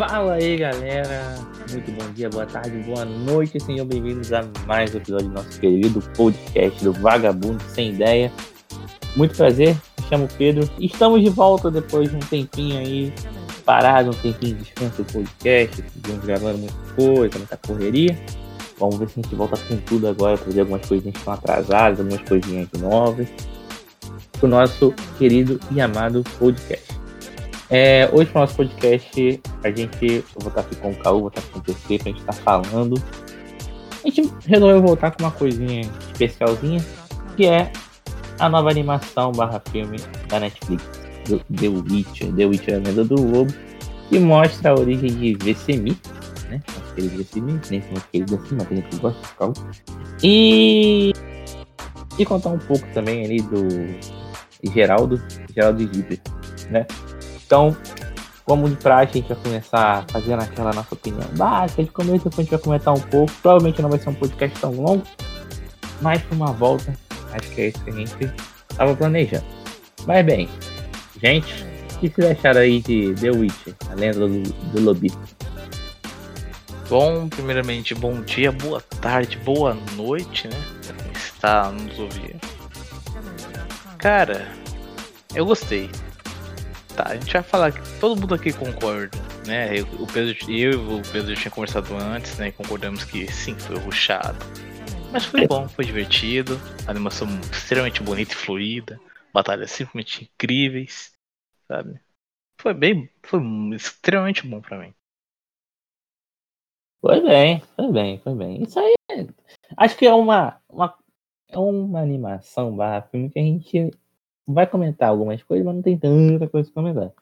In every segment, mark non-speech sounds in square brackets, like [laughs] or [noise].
Fala aí, galera. Muito bom dia, boa tarde, boa noite. Sejam bem-vindos a mais um episódio do nosso querido podcast do Vagabundo Sem Ideia. Muito prazer, me chamo Pedro. Estamos de volta depois de um tempinho aí parado, um tempinho de descanso do podcast. Estamos gravando muita coisa, muita correria. Vamos ver se a gente volta com tudo agora, fazer algumas coisinhas que estão atrasadas, algumas coisinhas novas. Para o nosso querido e amado podcast. É, hoje para o nosso podcast, a gente. Eu vou estar aqui com o Caú, vou estar com o PC pra gente estar falando. A gente resolveu voltar com uma coisinha especialzinha, que é a nova animação barra filme da Netflix, do The Witcher, The Witcher a Lenda do Lobo, que mostra a origem de Vesemir, né? Nosso querido Vesemir, nem como querido assim, mas tem gente gosta de Caú. E. E contar um pouco também ali do Geraldo, Geraldo Gibber, né? Então, como de praxe, a gente vai começar fazendo aquela nossa opinião básica de começo, depois a gente vai comentar um pouco. Provavelmente não vai ser um podcast tão longo, mas para uma volta, acho que é isso que a gente estava planejando. Mas bem, gente, o que vocês acharam aí de The Witcher, a lenda do, do? Bom, primeiramente, bom dia, boa tarde, boa noite, né? Está nos ouvindo. Cara, eu gostei. Tá, a gente vai falar que todo mundo aqui concorda, né? Eu, o Pedro, eu e o Pedro tinha conversado antes, né? Concordamos que sim, foi ruxado. Mas foi bom, foi divertido. Animação extremamente bonita e fluida. Batalhas simplesmente incríveis, sabe? Foi bem, foi extremamente bom para mim. Foi bem, foi bem, foi bem. Isso aí, acho que é uma, uma, é uma animação barra filme que a gente vai comentar algumas coisas, mas não tem tanta coisa pra comentar.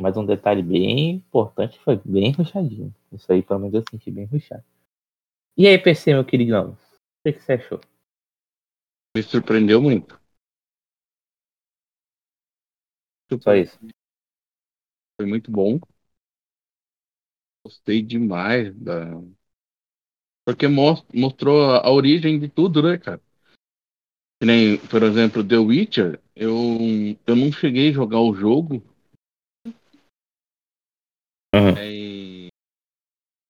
Mas um detalhe bem importante foi bem ruxadinho. Isso aí, pelo menos, eu senti bem ruxado. E aí, PC, meu queridão? O que, que você achou? Me surpreendeu muito. Só isso. Foi muito bom. Gostei demais da. Porque mostrou a origem de tudo, né, cara? Que nem, por exemplo, The Witcher, eu, eu não cheguei a jogar o jogo. Uhum.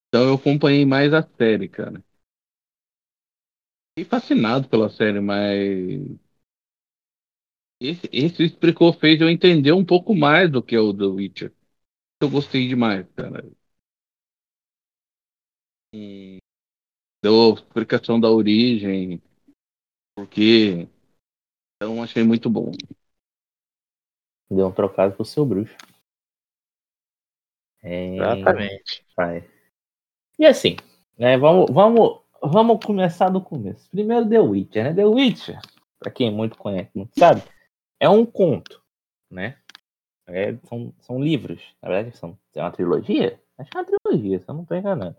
Então eu acompanhei mais a série, cara. Fiquei fascinado pela série, mas. Esse, esse explicou, fez eu entender um pouco mais do que é o The Witcher. Eu gostei demais, cara. Hum, deu a explicação da origem, porque. Então achei muito bom. Deu um trocado pro seu bruxo. É... Exatamente. Vai. E assim, né, vamos, vamos, vamos começar do começo. Primeiro The Witcher, né? The Witcher, pra quem muito conhece, muito sabe, é um conto, né? É, são, são livros, na verdade, são, é uma trilogia? Acho que é uma trilogia, se eu não tô enganando.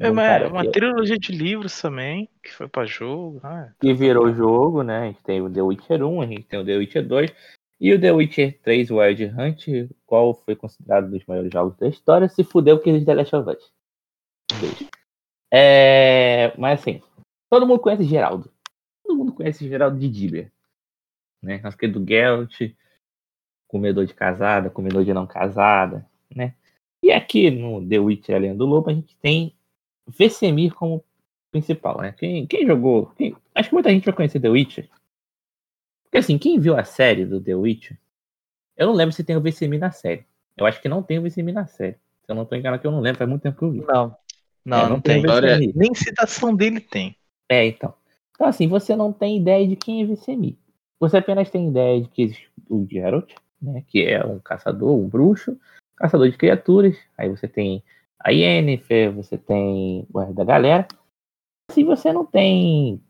É Um uma, uma que- trilogia de livros também, que foi pra jogo. Ah, que virou jogo, né? A gente tem o The Witcher 1, a gente tem o The Witcher 2 e o The Witcher 3 Wild Hunt, qual foi considerado um dos maiores jogos da história, se fudeu que eles The Last of Us. Beijo. É, mas assim, todo mundo conhece Geraldo. Todo mundo conhece Geraldo de Dibber. Né? Nosso querido Gelt, comedor de casada, comedor de não casada, né? E aqui no The Witcher Além do Lobo, a gente tem Vesemir como principal, né? Quem, quem jogou. quem- acho que muita gente vai conhecer The Witcher. Porque assim, quem viu a série do The Witcher, eu não lembro se tem o Vesemir na série. Eu acho que não tem o Vesemir na série. Se eu não tô enganado, que eu não lembro, faz muito tempo que eu vi. Não, não, É, não, não tem tem. Nem citação dele tem. É, então. Então, assim, você não tem ideia de quem é Vesemir. Você apenas tem ideia de que existe o Geralt, né? Que é um caçador, um bruxo, caçador de criaturas. Aí você tem a Yennefer, você tem o resto da galera. Se você não tem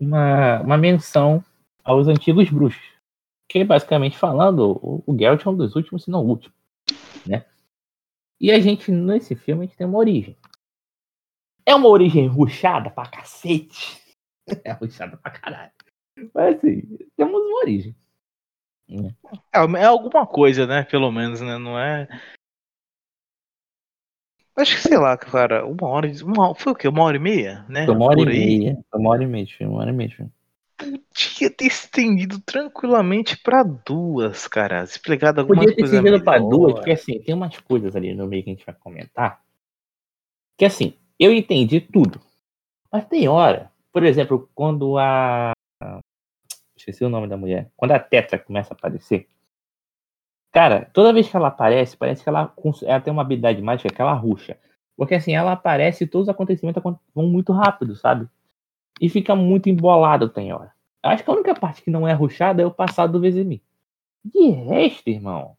uma, uma menção aos antigos bruxos. Que basicamente falando, o, o Geralt é um dos últimos, se não o último. Né? E a gente, nesse filme, a gente tem uma origem. É uma origem ruchada pra cacete. [laughs] É ruchada pra caralho. Mas assim, temos uma origem. É, é alguma coisa, né? Pelo menos, né? Não é. Acho que, sei lá, cara, uma hora. Uma, foi o quê? Uma hora e meia? Né? Uma hora Por e aí. meia. Uma hora e meia, filme, uma hora e meia. filme. Podia ter estendido tranquilamente pra duas, cara. Explicado alguma Podia ter coisa servido pra melhor. duas, porque assim, tem umas coisas ali no meio que a gente vai comentar. Que assim, eu entendi tudo. Mas tem hora, por exemplo, quando a. Esqueci o nome da mulher. Quando a Tetra começa a aparecer. Cara, toda vez que ela aparece, parece que ela, ela tem uma habilidade mágica que ela ruxa. Porque assim, ela aparece e todos os acontecimentos acon- vão muito rápido, sabe? E fica muito embolado, tem hora. Acho que a única parte que não é ruxada é o passado do Vezemir. De resto, irmão,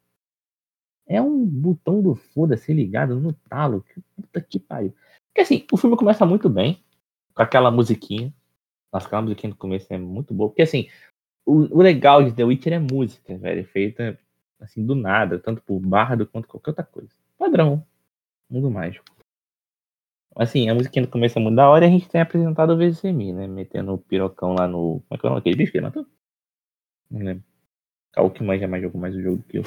é um botão do foda-se ligado no talo. Que puta que pariu. Porque assim, o filme começa muito bem, com aquela musiquinha. Nossa, aquela musiquinha no começo é muito boa. Porque assim, o, o legal de The Witcher é música, velho. Feita assim, do nada, tanto por bardo quanto qualquer outra coisa. Padrão. Mundo mágico. Assim, a musiquinha no começo é muito da hora e a gente tem apresentado o VCMI, né? Metendo o pirocão lá no. Como é que é o nome daquele bicho que ele matou? Não lembro. Caô que manja mais jogou mais o jogo do que eu.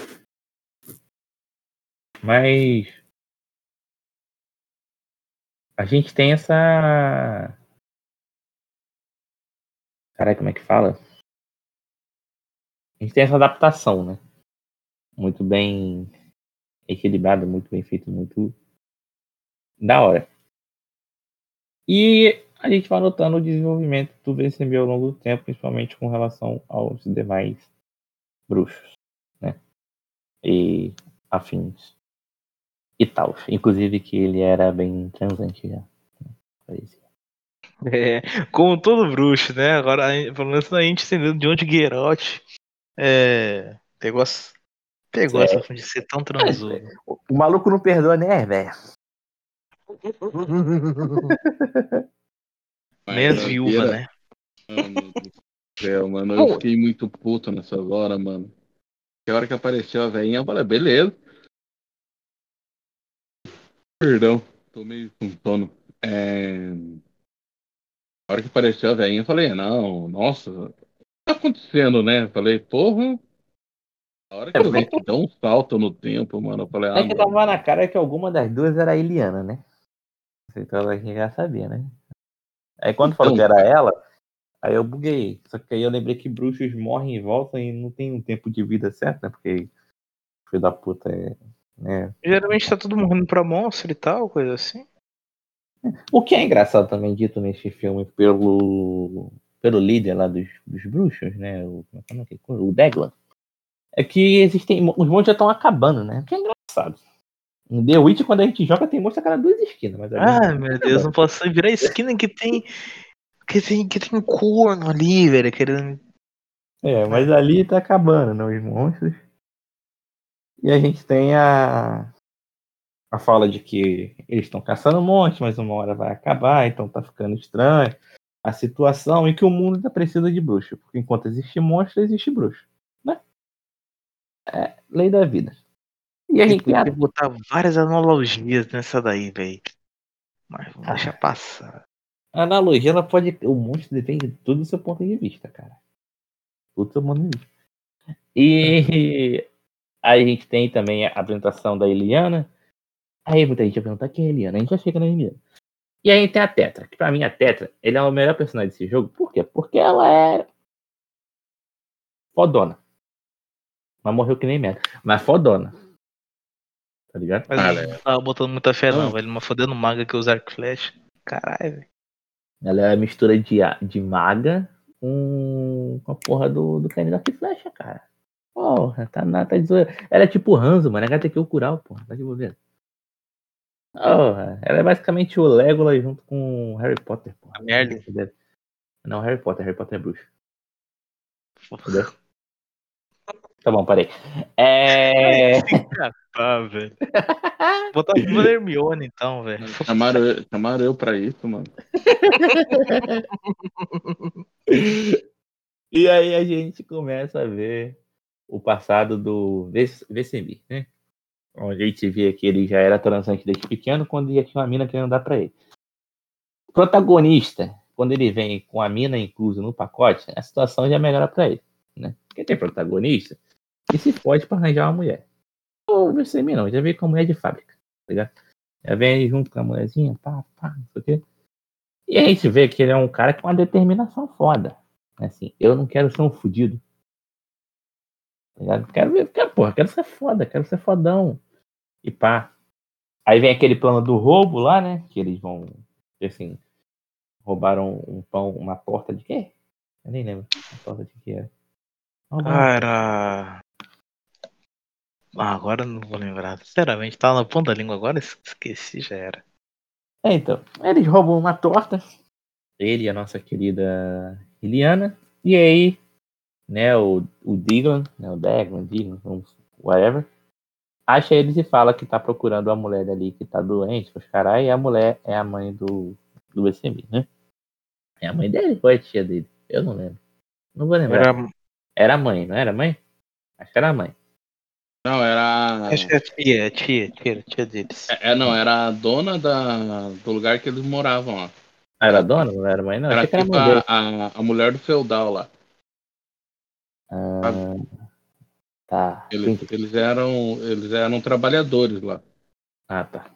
Mas. A gente tem essa. Caralho, como é que fala? A gente tem essa adaptação, né? Muito bem equilibrada, muito bem feito, muito da hora. E a gente vai notando o desenvolvimento do VCB ao longo do tempo, principalmente com relação aos demais bruxos, né? E afins. E tal. Inclusive que ele era bem transante já. né? Parecia. É, como todo bruxo, né? Agora, pelo menos a gente entendendo de onde Geralt é, pegou, as- pegou É. essa de ser tão transudo. O, o maluco não perdoa, né, velho? Nem as viúvas, né? Mano do céu, mano. Eu fiquei muito puto nessa hora, mano. Que hora que apareceu a velhinha, eu falei, beleza. Perdão, tô meio com sono. É... A hora que apareceu a velhinha, eu falei, não, nossa, o que tá acontecendo, né? Eu falei, porra. A hora que É, eu vi que dá um salto no tempo, mano, eu falei, ah, É que mano. tava na cara que alguma das duas era a Eliana, né? Então a gente já sabia, né? Aí quando falou que Então. era ela, aí eu buguei. Só que aí eu lembrei que bruxos morrem e voltam e não tem um tempo de vida certo, né? Porque filho da puta é. Né? Geralmente tá todo morrendo pra monstro e tal, coisa assim. O que é engraçado também dito neste filme pelo, pelo líder lá dos, dos bruxos, né? O, como é que é o Deglan. É que existem. Os monstros já estão acabando, né? O que é engraçado. Em The Witch, quando a gente joga, tem monstro a cada duas esquinas. Mas Ah, meu Deus, não posso virar a esquina que tem. Que tem, que tem corno ali, velho, querendo. É, mas ali tá acabando, né? Os monstros. E a gente tem a. A fala de que eles estão caçando um monte, mas uma hora vai acabar, então tá ficando estranho. A situação em que o mundo ainda precisa de bruxo. Porque enquanto existe monstro, existe bruxo. É lei da vida. E a gente tem a Tem que botar várias analogias nessa daí, velho. Mas vamos Ah. deixar passar. A analogia, ela pode. O monstro depende de tudo do seu ponto de vista, cara. Tudo do seu ponto de vista. E [laughs] aí a gente tem também a apresentação da Eliana. Aí muita gente vai perguntar quem é a Eliana. A gente já chega na Eliana. E aí a gente tem a Tetra, que pra mim a Tetra, ele é o melhor personagem desse jogo. Por quê? Porque ela é fodona. Mas morreu que nem merda. Mas fodona. Tá ligado? Mas Ah, não tava botando muita fé, não, Não. velho. Uma fodendo maga que usa arco e flecha. Caralho, velho. Ela é a mistura de, a- de maga com, com a porra do, do carinho da flecha, cara. Porra, tá nada, tá de zoeira. Ela é tipo Hanzo, mano. É HTQ Cural, porra. Tá de bobeira. Porra, ela é basicamente o Legolas junto com o Harry Potter, porra. A Merlin. Não, Harry Potter. Harry Potter é bruxo. Entendeu? Tá bom, parei. É... Tá, [laughs] velho. Botar tudo Hermione, então, velho. Chamaram, eu- chamaram eu pra isso, mano. [laughs] E aí a gente começa a ver o passado do Vesemir, né? Onde a gente via que ele já era transante desde pequeno, quando já tinha uma mina querendo dar pra ele. O protagonista, quando ele vem com a mina inclusa no pacote, a situação já melhora pra ele, né? Porque tem protagonista que se pode pra arranjar uma mulher. O Vesemir não, já veio com a mulher de fábrica, tá ligado? Já vem aí junto com a mulherzinha, pá, pá, não sei o quê. E a gente vê que ele é um cara com uma determinação foda Assim, eu não quero ser um fudido. Tá ligado? Quero ver, quero, porra, quero ser foda, quero ser fodão. E pá. Aí vem aquele plano do roubo lá, né? Que eles vão, assim, roubaram um pão, uma torta de quê? Eu nem lembro. A torta de que era. Cara. Ah, agora não vou lembrar. Sinceramente, tava na ponta da língua agora, esqueci, já era. É, então. Eles roubam uma torta. Ele e a nossa querida Iliana. E aí, né, o, o Diglan, né, o Daglan, Diglan, whatever, acha eles e fala que tá procurando a mulher ali que tá doente, os caras, e a mulher é a mãe do, do SMI, né? É a mãe dele ou é a tia dele? Eu não lembro. Não vou lembrar. Era, era mãe, não era mãe? Acho que era mãe. Não, era. Acho que é tia, é tia, tia, tia deles. É, é, não, era a dona da, do lugar que eles moravam lá. Ah, era a dona? Não era mãe, não? Era, tipo era a, a, a, mulher do feudal lá. Ah, tá. Eles, eles, eram, eles eram trabalhadores lá. Ah, tá.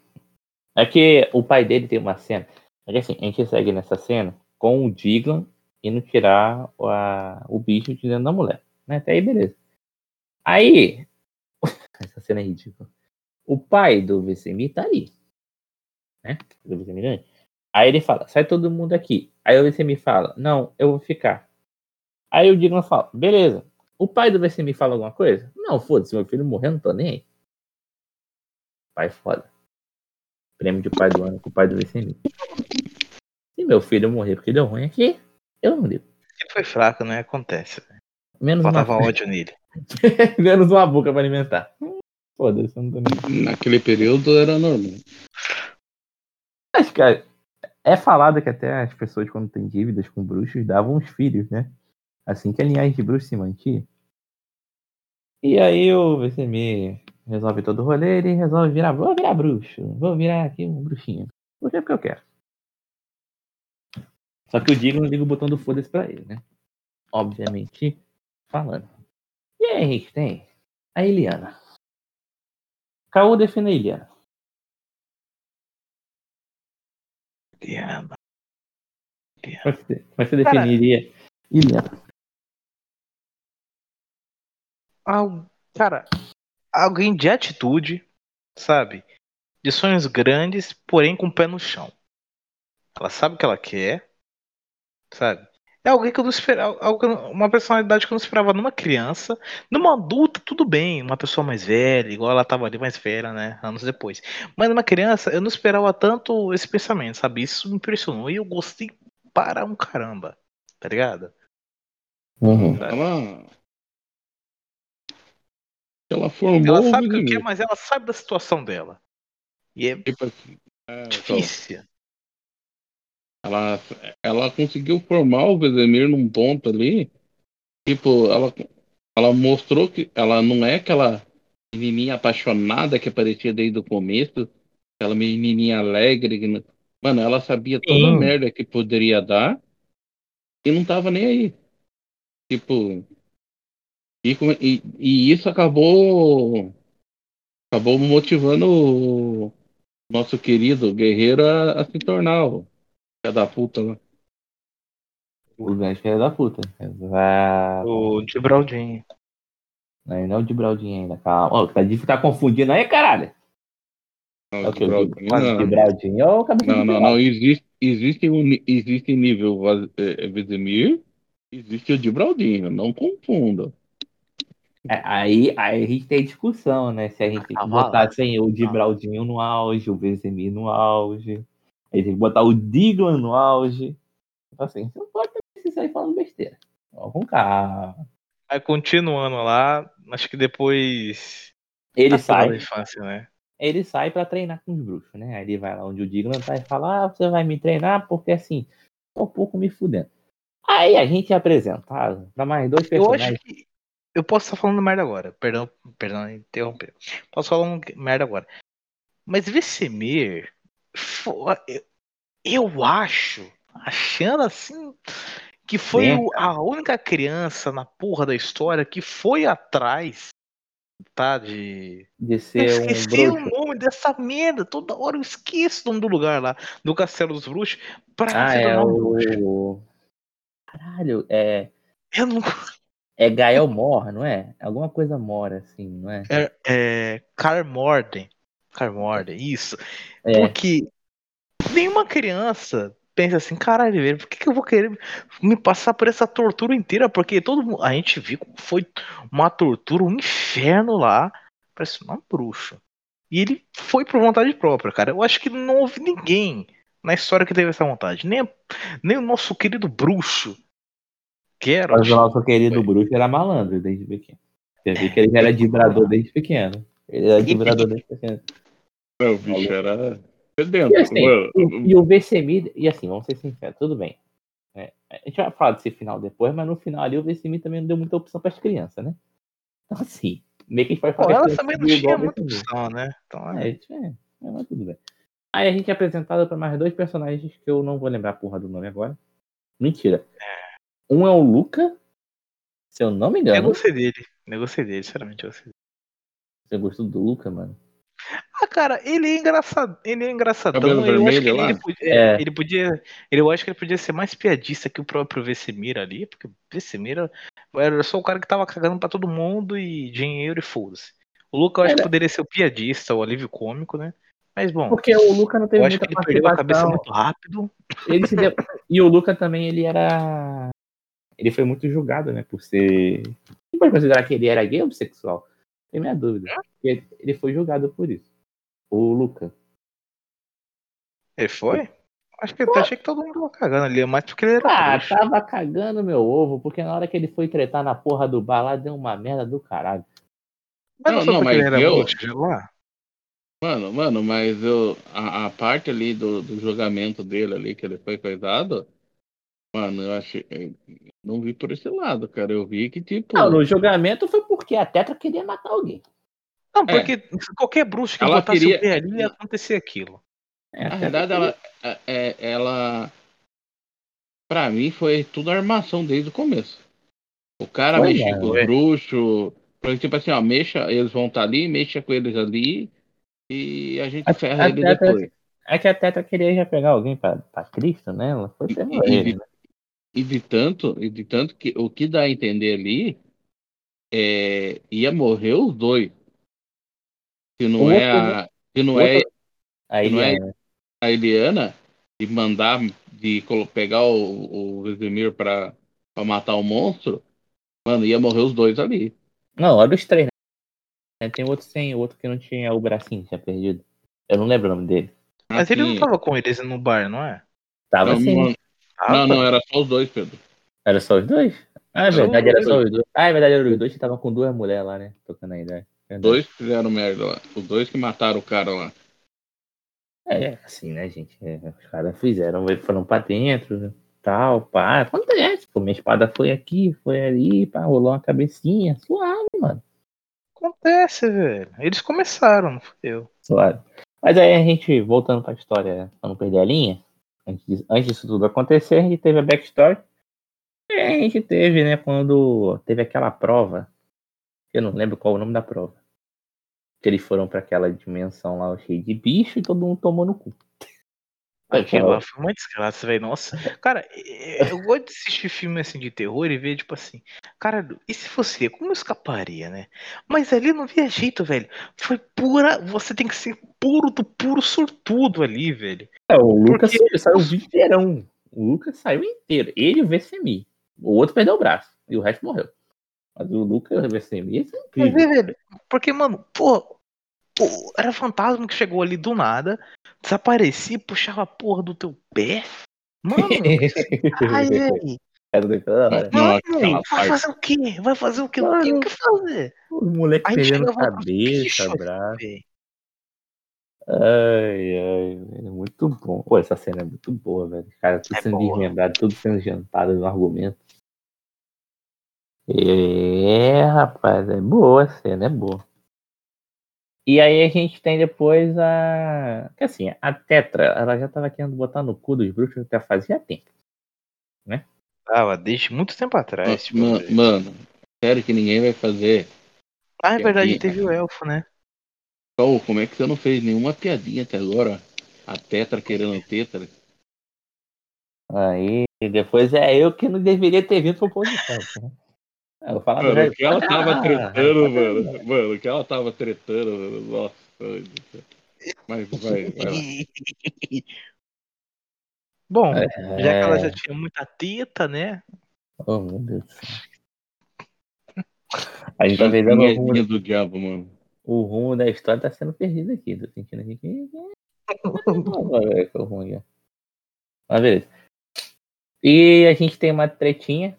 É que o pai dele tem uma cena. É que assim, a gente segue nessa cena com o Diglan indo tirar a, o bicho de dentro da mulher. Né? Até aí, beleza. Aí, essa cena é ridícula. O pai do VCMI tá ali. Né? Do VCMI Aí ele fala, sai todo mundo aqui. Aí o VCMI fala, não, eu vou ficar. Aí o Diglan fala, beleza. O pai do VCMI fala alguma coisa? Não, foda-se, meu filho morreu, não tô nem aí. Pai foda. Prêmio de pai do ano com o pai do VCMI. Se meu filho morrer porque deu ruim aqui, eu não ligo. Ele foi fraco, né? Acontece. Menos Faltava uma... ódio nele. [laughs] Menos uma boca pra alimentar. Foda-se, eu não tô nem... Naquele período era normal. Mas, cara, é falado que até as pessoas, quando têm dívidas com bruxos, davam os filhos, né? Assim que a linhagem de bruxos se mantinha. E aí o VCM resolve todo o rolê, ele resolve virar, vou virar bruxo, vou virar aqui um bruxinho. Que? Porque eu quero. Só que o Digo não liga o botão do foda-se pra ele, né? Obviamente, falando. E a gente tem a Eliana. Caô defende a Eliana. Eliana. Como é você, é você definiria Eliana? Cara, alguém de atitude, sabe? De sonhos grandes, porém com o pé no chão. Ela sabe o que ela quer, sabe? É alguém que eu não esperava, uma personalidade que eu não esperava numa criança, numa adulta, tudo bem, uma pessoa mais velha, igual ela tava ali mais velha, né, anos depois. Mas numa criança, eu não esperava tanto esse pensamento, sabe? Isso me impressionou e eu gostei para um caramba, tá ligado? Uhum. Ela... ela formou. Ela sabe o que quer, mas ela sabe da situação dela. E é, tipo assim, é difícil. Ela, ela conseguiu formar o Vesemir num ponto ali. Tipo, ela, ela mostrou que ela não é aquela menininha apaixonada que aparecia desde o começo. Aquela menininha alegre. Que, mano, ela sabia toda a merda que poderia dar. E não tava nem aí. Tipo. E, e, e isso acabou. Acabou motivando o nosso querido guerreiro a, a se tornar o Filha da puta, né? O grande filho da puta. Exato. O Gibraldinho. Não, não é o Gibraldinho ainda, calma. Oh, tá, tá confundindo aí, caralho. Não, é o não. Ou Não, não, não. Existe, existe, um, existe nível é, Vesemir, existe o Gibraldinho. Não confunda. É, aí, aí a gente tem discussão, né? Se a gente ah, botasse assim, o Gibraldinho no auge, o Vesemir no auge. Aí tem que botar o Diglan no auge. Então, assim, você não pode se sair falando besteira. Ó, com calma. Aí continuando lá, acho que depois. Ele sai. Infância, né? Ele sai para treinar com os bruxos, né? Aí ele vai lá onde o Diglan tá e fala: Ah, você vai me treinar porque assim, tô um pouco me fudendo. Aí a gente é apresentado pra mais dois personagens. Eu acho que. Eu posso estar falando merda agora. Perdão, perdão, interromper. Posso falar um merda agora. Mas Vesemir eu acho, achando assim, que foi é. a única criança na porra da história que foi atrás, tá? De. De ser eu esqueci um o nome dessa merda. Toda hora eu esqueço o nome do lugar lá, do Castelo dos Bruxos. Pra ah, é o... Caralho, é. Eu não. É Gael Mor, não é? Alguma coisa Mora, assim, não é? É, é Carmorden. Carmorden, isso. É. Porque nenhuma criança pensa assim, caralho, velho, por que, que eu vou querer me passar por essa tortura inteira? Porque todo mundo. A gente viu como foi uma tortura, um inferno lá. Parece uma bruxa. E ele foi por vontade própria, cara. Eu acho que não houve ninguém na história que teve essa vontade. Nem, nem o nosso querido bruxo. Geralt. Mas o nosso querido bruxo era malandro desde pequeno. Você viu que ele já era vibrador desde pequeno. Ele era vibrador desde pequeno. É, o bicho era sedento. E, assim, Mano, e, e o Vesemir, e assim, vamos ser sinceros, tudo bem. É, a gente vai falar desse final depois, mas no final ali o Vesemir também não deu muita opção para as crianças, né? Então, assim, meio que a gente Pô, falar. ela também não tinha o muita opção, né? Então, é. É, é, é, mas tudo bem. Aí a gente é apresentado para mais dois personagens que eu não vou lembrar a porra do nome agora. Mentira. Um é o Luca, se eu não me Eu engano. gostei dele. Eu gostei dele, sinceramente. Eu gostei dele. Você gostou do Luca, mano? Ah, cara, ele é engraçado. Ele é engraçadão. Cabelo eu acho que vermelho ele, lá? ele podia, É. ele podia. Eu acho que ele podia ser mais piadista que o próprio Vesemir ali, porque o Vesemir era só o cara que tava cagando pra todo mundo e dinheiro e foda-se. O Luca eu acho que Era. poderia ser o piadista, o alívio cômico, né? Mas bom, Porque o Luca não teve eu acho muita que ele perdeu a cabeça muito rápido. Ele se deu- [laughs] E o Luca também, ele era. Ele foi muito julgado, né? Por ser. Você pode considerar que ele era gay ou bissexual? Tem minha dúvida. Ele, ele foi julgado por isso. O Luca. Ele foi? Acho que eu achei que todo mundo tava cagando ali, mas porque ele era Ah, trouxa. tava cagando meu ovo, porque na hora que ele foi tretar na porra do bar lá, deu uma merda do caralho. Mas não, Não, não, porque ele mas era eu- bruxo lá? Mano, mano, mas eu, a, a parte ali do, do julgamento dele ali, que ele foi coisado, mano, eu achei. Eu Não vi por esse lado, cara. Eu vi que, tipo. Não, no julgamento foi porque a Tetra queria matar alguém. Não, É. porque qualquer bruxo que Ela botasse queria- o pé ali ia acontecer aquilo. É, Na verdade, ela, é, é- ela. Pra mim, foi tudo armação desde o começo. O cara Foi, mexia né? com bruxos. Porque, tipo assim, ó, mexa, eles vão estar ali, mexa com eles ali. E a gente A- ferra a ele Tetra- depois. É que a Tetra queria já pegar alguém pra, pra Cristo, né? Ela foi E- e- ele. né? E de tanto, e de tanto que o que dá a entender ali é ia morrer os dois. Se não é a, se não o é outro- Aí não é- é, a Eliana de mandar de pegar o, o Vesemir pra, pra matar o monstro, mano, ia morrer os dois ali. Não, olha os três, né? Tem outro sem, outro que não tinha o bracinho, tinha perdido. Eu não lembro o nome dele. Mas ele não Assim, tava com eles no bar, não é? Tava não, assim. Mano, não, não, era só os dois, Pedro. Era só os dois? Ah, é verdade, era só os dois. Ah, é verdade, era os dois que estavam com duas mulheres lá, né? Tocando a ideia. Verdade. Dois que fizeram merda lá. Os dois que mataram o cara lá. É, assim, né, gente? É, os caras fizeram, foram pra dentro, né, tal, pá. Acontece, pô, minha espada foi aqui, foi ali, pá, rolou uma cabecinha, suave, mano. Acontece, velho. Eles começaram, não fui eu. Suave. Mas aí a gente, voltando pra história, pra não perder a linha, antes antes disso tudo acontecer, a gente teve a backstory. E a gente teve, né, quando teve aquela prova, eu não lembro qual o nome da prova. Que eles foram pra aquela dimensão lá, cheio de bicho, e todo mundo tomou no cu. Aquilo foi uma desgraça, velho. Nossa. Cara, eu gosto de assistir filme assim de terror e ver, tipo assim, cara, e se fosse como eu escaparia, né? Mas ali não via jeito, velho. Foi pura. Você tem que ser puro do puro sortudo ali, velho. É, o Lucas Porque- saiu inteirão. O Lucas saiu inteiro. Ele e o VCMI. O outro perdeu o braço. E o resto morreu. Mas o Lucas e o VCMI, é incrível. Porque, mano, pô, pô, era fantasma que chegou ali do nada, desaparecia, puxava a porra do teu pé. Mano, [laughs] ai, ai. Era hora. Não, Mano, vai parte- fazer o quê? Vai fazer o quê? Não tem o que fazer. Os moleques Aí pegando cabeça, braço. Ai, ai, velho, muito bom. Pô, essa cena é muito boa, velho. Cara, tudo É sendo boa. desmembrado, tudo sendo jantado no argumento. É, rapaz, é boa a cena, é boa. E aí a gente tem depois a. Que assim, a Tetra, ela já tava querendo botar no cu dos bruxos até fazia tempo. Tava desde muito tempo atrás. tipo, mano, sério que ninguém vai fazer. ah, é verdade, teve o elfo, né? Ô, como é que você não fez nenhuma piadinha até agora? A Tetra querendo tetra. Aí, E depois é eu que não deveria ter vindo pro campo. Né? Eu vou falar Mano, do que ela tava Ah, tretando, ah, mano. Mano, que ela tava tretando, mano. Nossa. Mas vai, vai lá. [laughs] Bom, É. já que ela já tinha muita teta, né? Oh, meu Deus do céu. A gente tá perdendo o rumo, do diabo, mano. o rumo da história tá sendo perdido aqui. Tô sentindo aqui que. É o. [laughs] Mas beleza. E a gente tem uma tretinha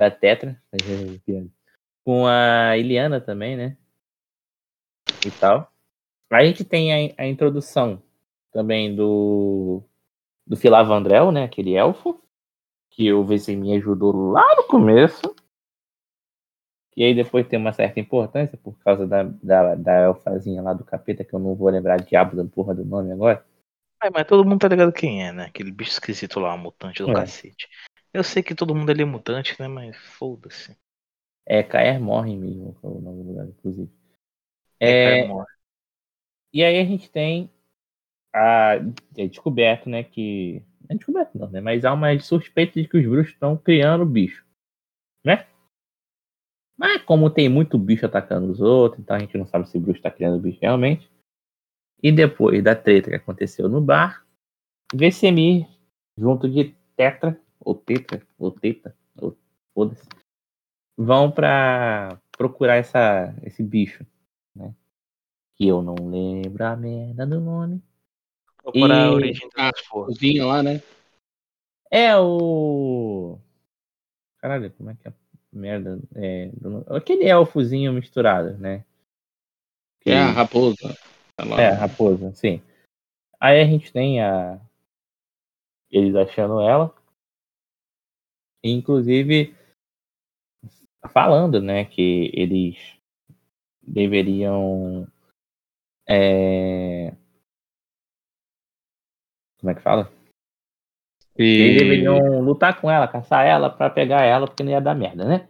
da Tetra com a Iliana também, né? E tal. A gente tem a, a introdução também do do Filavandrel, né? Aquele elfo que o Vesemir ajudou lá no começo. E aí depois tem uma certa importância por causa da, da, da elfazinha lá do capeta, que eu não vou lembrar diabo da porra do nome agora. É, mas todo mundo tá ligado quem é, né? Aquele bicho esquisito lá, mutante do É. cacete. Eu sei que todo mundo ali é mutante, né? Mas foda-se. É Caer Morre mesmo, é o nome do lugar, inclusive. É, É, e aí a gente tem a é descoberto, né, que não é descoberto não, né, mas há uma suspeita de que os bruxos estão criando bicho, né? Mas como tem muito bicho atacando os outros, então a gente não sabe se o bruxo está criando bicho realmente. E depois da treta que aconteceu no bar, Vesemir, junto de Tetra, ou Tetra, ou Teta, ou foda-se, vão pra procurar essa, esse bicho, né? Que eu não lembro a merda do nome. Procurar a E- origem Ah, das forças. Cozinha lá, né? É o. Caralho, como é que é a merda? É, Aquele elfozinho misturado, né? Que é a raposa. Tá. É, a raposa, sim. Aí a gente tem a. Eles achando ela. Inclusive falando, né, que eles deveriam. é, Como é que fala? Eles E... deveriam lutar com ela, caçar ela pra pegar ela, porque não ia dar merda, né?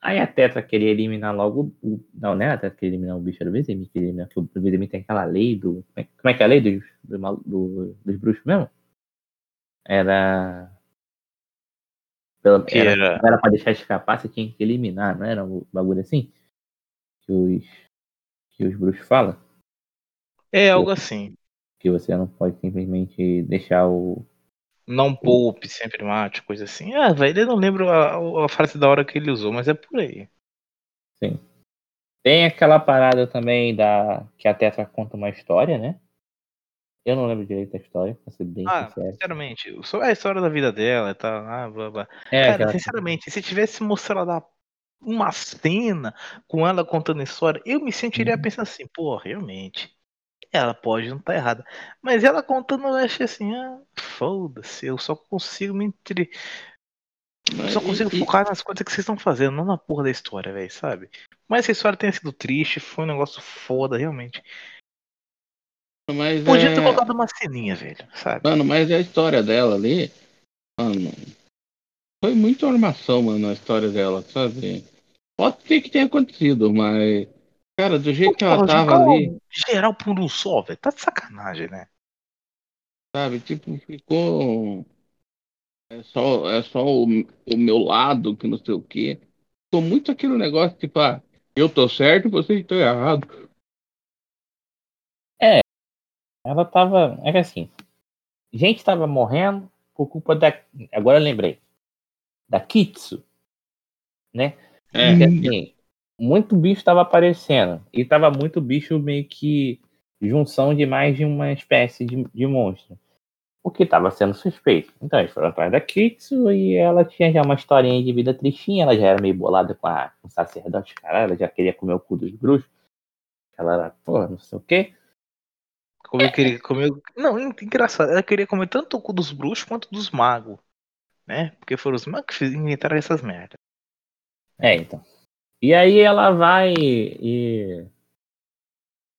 Aí a Tetra queria eliminar logo o. Não, né? A Tetra queria eliminar o bicho do Vezemir, queria eliminar, porque o Vezemir tem aquela lei do. Como é, como é que é a lei dos, do, do- dos bruxos mesmo? Era. Pelo, Que era, era- era pra deixar escapar, você tinha que eliminar, não era um bagulho assim? Que os, que os bruxos falam? É algo assim. Que você não pode simplesmente deixar o. Não poupe, sempre mate, coisa assim. Ah, velho, eu não lembro a, a frase da hora que ele usou, mas é por aí. Tem aquela parada também da que a Tetra conta uma história, né? Eu não lembro direito da história, pra ser bem Ah, sincero. sinceramente, só é a história da vida dela e tal. Ah, blá, blá. É, Cara, aquela- sinceramente, se tivesse mostrado uma cena com ela contando a história, eu me sentiria Uhum. pensando assim, pô, realmente. Ela pode não estar errada. Mas ela contando, eu achei assim, ah, foda-se, eu só consigo me entre. Mas Só consigo e- e- focar nas coisas que vocês estão fazendo, não na porra da história, velho, sabe? Mas se a história tenha sido triste, foi um negócio foda, realmente. Mas Podia é... ter colocado uma ceninha, velho, sabe? Mano, mas a história dela ali, mano, foi muito armação, mano, a história dela, sabe? Pode ser que tenha acontecido, mas, cara, do jeito que ela tava ali, geral por um só, velho, tá de sacanagem, né? sabe? Tipo, ficou. É só, é só o, o meu lado, que não sei o quê. Ficou muito aquele negócio, tipo, ah, eu tô certo, vocês estão errados. Ela tava. É que assim. Gente tava morrendo por culpa da. Agora eu lembrei. Da Kitsu. Né? É, Porque assim, muito bicho tava aparecendo. E tava muito bicho meio que junção de mais de uma espécie de, de monstro. O que tava sendo suspeito. Então eles foram atrás da Kitsu e ela tinha já uma historinha de vida tristinha. Ela já era meio bolada com, a, com o sacerdote, caralho. Ela já queria comer o cu dos bruxos. Ela era, porra, não sei o quê. Como eu queria comer. Não, en- engraçado, ela queria comer tanto o cu dos bruxos quanto dos magos. Né? Porque foram os magos que inventaram essas merdas. É, então. E aí ela vai e.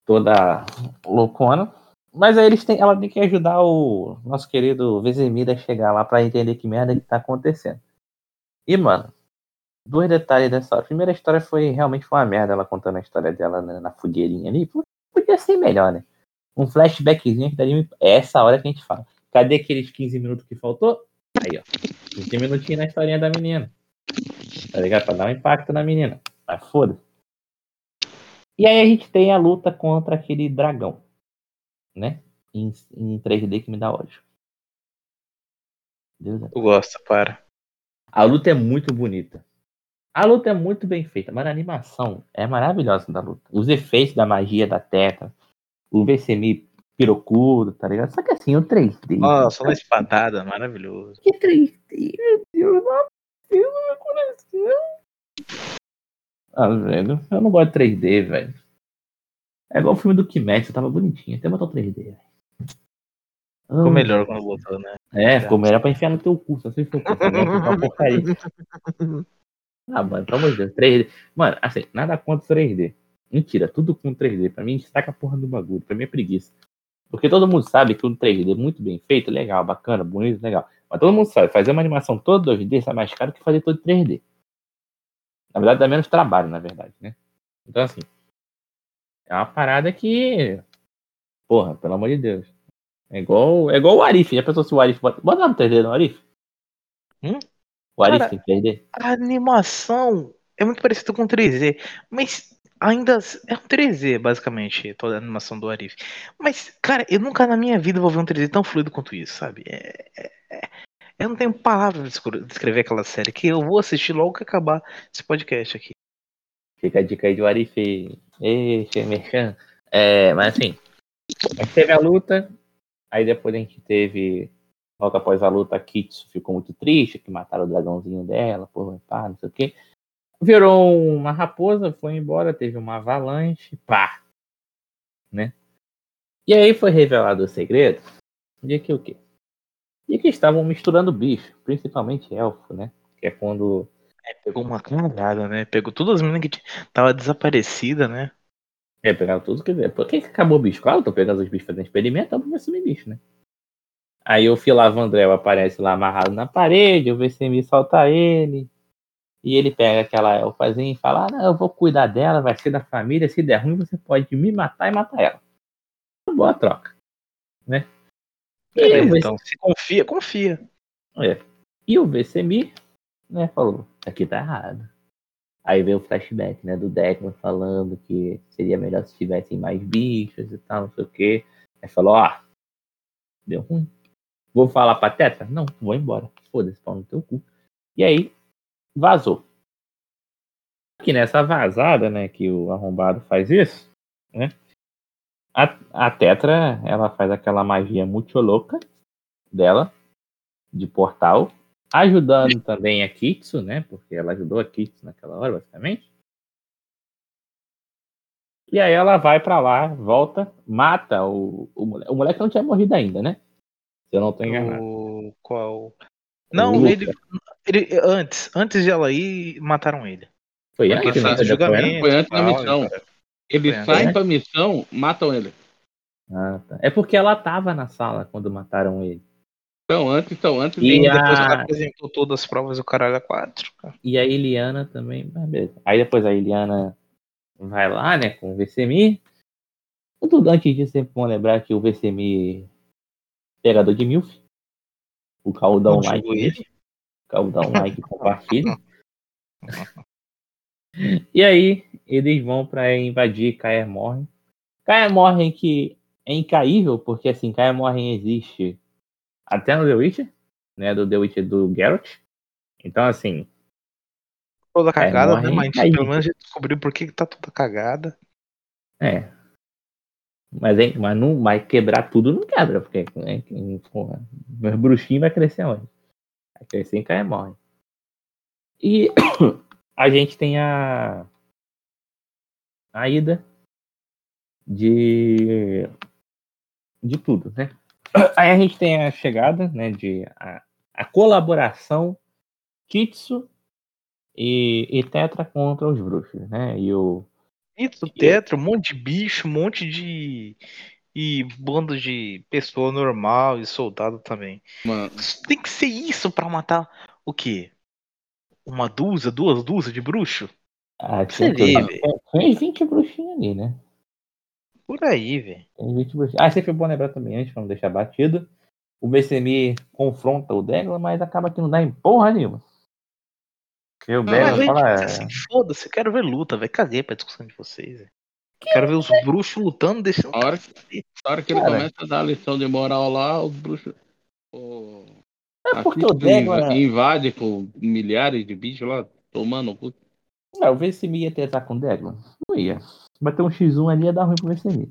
toda loucona. Mas aí eles têm, ela tem que ajudar o nosso querido Vezemir a chegar lá pra entender que merda que tá acontecendo. E, mano, dois detalhes dessa história. A primeira história foi realmente foi uma merda, ela contando a história dela na, na fogueirinha ali. Podia ser melhor, né? Um flashbackzinho que daria. É essa hora que a gente fala. Cadê aqueles 15 minutos que faltou? Aí, ó. 20 minutinhos na historinha da menina. Tá ligado? Pra dar um impacto na menina. Mas foda-se. E aí a gente tem a luta contra aquele dragão. Né? Em, em 3D que me dá ódio. Deus é Eu gosto, para. A luta é muito bonita. A luta é muito bem feita, mas a animação é maravilhosa da luta. Os efeitos da magia da Tetra, o VCMI pirocudo, tá ligado? Só que assim, o 3D. Nossa, uma espadada, maravilhoso. Que 3D, meu Deus, meu coração. Ah, velho, eu não gosto de 3D, velho. É igual o filme do Kimetsu, tava bonitinho, até botar o 3D, velho. Ficou Ah, melhor quando botou, né? É, ficou melhor pra enfiar no teu cu, só se for cu, né? Fica uma porcaria. [laughs] Ah, mano, pelo amor de Deus, 3D. Mano, assim, nada contra o 3D. Mentira, tudo com 3D. Pra mim, destaca a porra do bagulho. Pra mim é preguiça. Porque todo mundo sabe que o 3D é muito bem feito, legal, bacana, bonito, legal. Mas todo mundo sabe, fazer uma animação toda 2D sai mais caro que fazer todo 3D. Na verdade, dá menos trabalho, na verdade, né? Então, assim, é uma parada que. Porra, pelo amor de Deus. É igual, é igual o Arif. Já pensou se o Arif bota. Bota no 3D no Arif? Hum? O Arif Cara, tem 3D? A animação é muito parecida com 3D, mas ainda é um 3D, basicamente, toda a animação do Arif. Mas, cara, eu nunca na minha vida vou ver um 3D tão fluido quanto isso, sabe? É- é- é- eu não tenho palavras pra descre- descrever aquela série, que eu vou assistir logo que acabar esse podcast aqui. Fica a dica aí do Arif. Ei, Merchan. É, mas assim, teve a luta, aí depois a gente teve. Logo após a luta, a Kitsu ficou muito triste, que mataram o dragãozinho dela, porra, pá, não sei o quê. Virou uma raposa, foi embora, teve uma avalanche, pá. Né? E aí foi revelado o segredo de que o quê? De que estavam misturando bicho, principalmente elfo, né? Que é quando Pegou uma cagada, né? Pegou todas as meninas que tava desaparecida, né? É, pegaram tudo que ver. Por que, que acabou o bicho? Claro, tô pegando os bichos fazendo experimento, então vai sumir bicho, né? Aí o Filavandrel aparece lá amarrado na parede, o VCM solta ele. E ele pega aquela elfazinha e fala: ah, não, eu vou cuidar dela, vai ser da família. Se der ruim, você pode me matar e matar ela. Boa troca. Né? É, então, se confia, confia. é. E o VCMI, né, falou, aqui tá errado. Aí veio o flashback, né, do Deckman falando que seria melhor se tivessem mais bichos e tal, não sei o quê. Aí falou, ó, deu ruim. Vou falar pra Tetra? Não, vou embora. Foda-se, pau no teu cu. E aí, vazou. Que nessa vazada, né, que o arrombado faz isso, né, a, a Tetra, ela faz aquela magia muito louca dela, de portal, ajudando também a Kitsu, né? Porque ela ajudou a Kitsu naquela hora, basicamente. E aí ela vai pra lá, volta, mata o, o moleque. O moleque não tinha morrido ainda, né? Se eu não tô enganado. O qual? Não, Luca. ele, ele antes, antes de ela ir, mataram ele. Foi antes, fez Depois, né? julgamento. Foi antes da missão. e cara. Saem antes. pra missão, matam ele. Ah, tá. É porque ela tava na sala quando mataram ele. Então, antes, então, antes E a- Depois ela apresentou todas as provas do caralho a quatro. cara. E a Iliana também. beleza. Aí depois a Iliana vai lá, né, com o VCMI. Tudo antes disso, sempre bom lembrar que o VCMI pegador de MILF. O Caldão Não Like. digo ele. Caldão Like compartilha. E aí, eles vão pra invadir Kaer Morhen. Kaer Morhen que é incaível, porque assim, Kaer Morhen existe até no The Witcher, né, do The Witcher do Geralt. Então, assim, Toda cagada, né? morre Mas pelo menos a gente descobriu por que que tá toda cagada. É. Mas, hein, mas, não, mas quebrar tudo não quebra, porque né, quem- porra, meus bruxinhos vai crescer onde? Vai crescer em Caia morre. E [coughs] a gente tem a. A ida de. De tudo, né? [coughs] Aí a gente tem a chegada, né? De a, a colaboração Kitsu e, e Tetra contra os bruxos, né? E o. Isso, tetra, um monte de bicho, um monte de. E bando de pessoa normal e soldado também. Mano, Tem que ser isso pra matar o quê? Uma dúzia, duas dúzias de bruxo? Ah, Você vê, tinha uns 20 bruxinhos ali, né? Por aí, velho. Tem 20 bruxinhos. Ah, sempre é bom lembrar também, antes, pra não deixar batido, o Vesemir confronta o Degla, mas acaba que não dá em porra nenhuma. Porque o Não, Degla mas, fala. gente, assim, foda-se, eu quero ver luta, velho. Caguei pra discussão de vocês, velho. Quero ver os bruxos lutando, deixando. A hora, a hora que ele Cara. começa a dar a lição de moral lá, os bruxos. O... É porque o Degla. invade com milhares de bichos lá, tomando. cu. Não, o Vesemir ia tentar com o Degla? Não ia. Bater um X1 ali ia dar ruim pro Vesemir.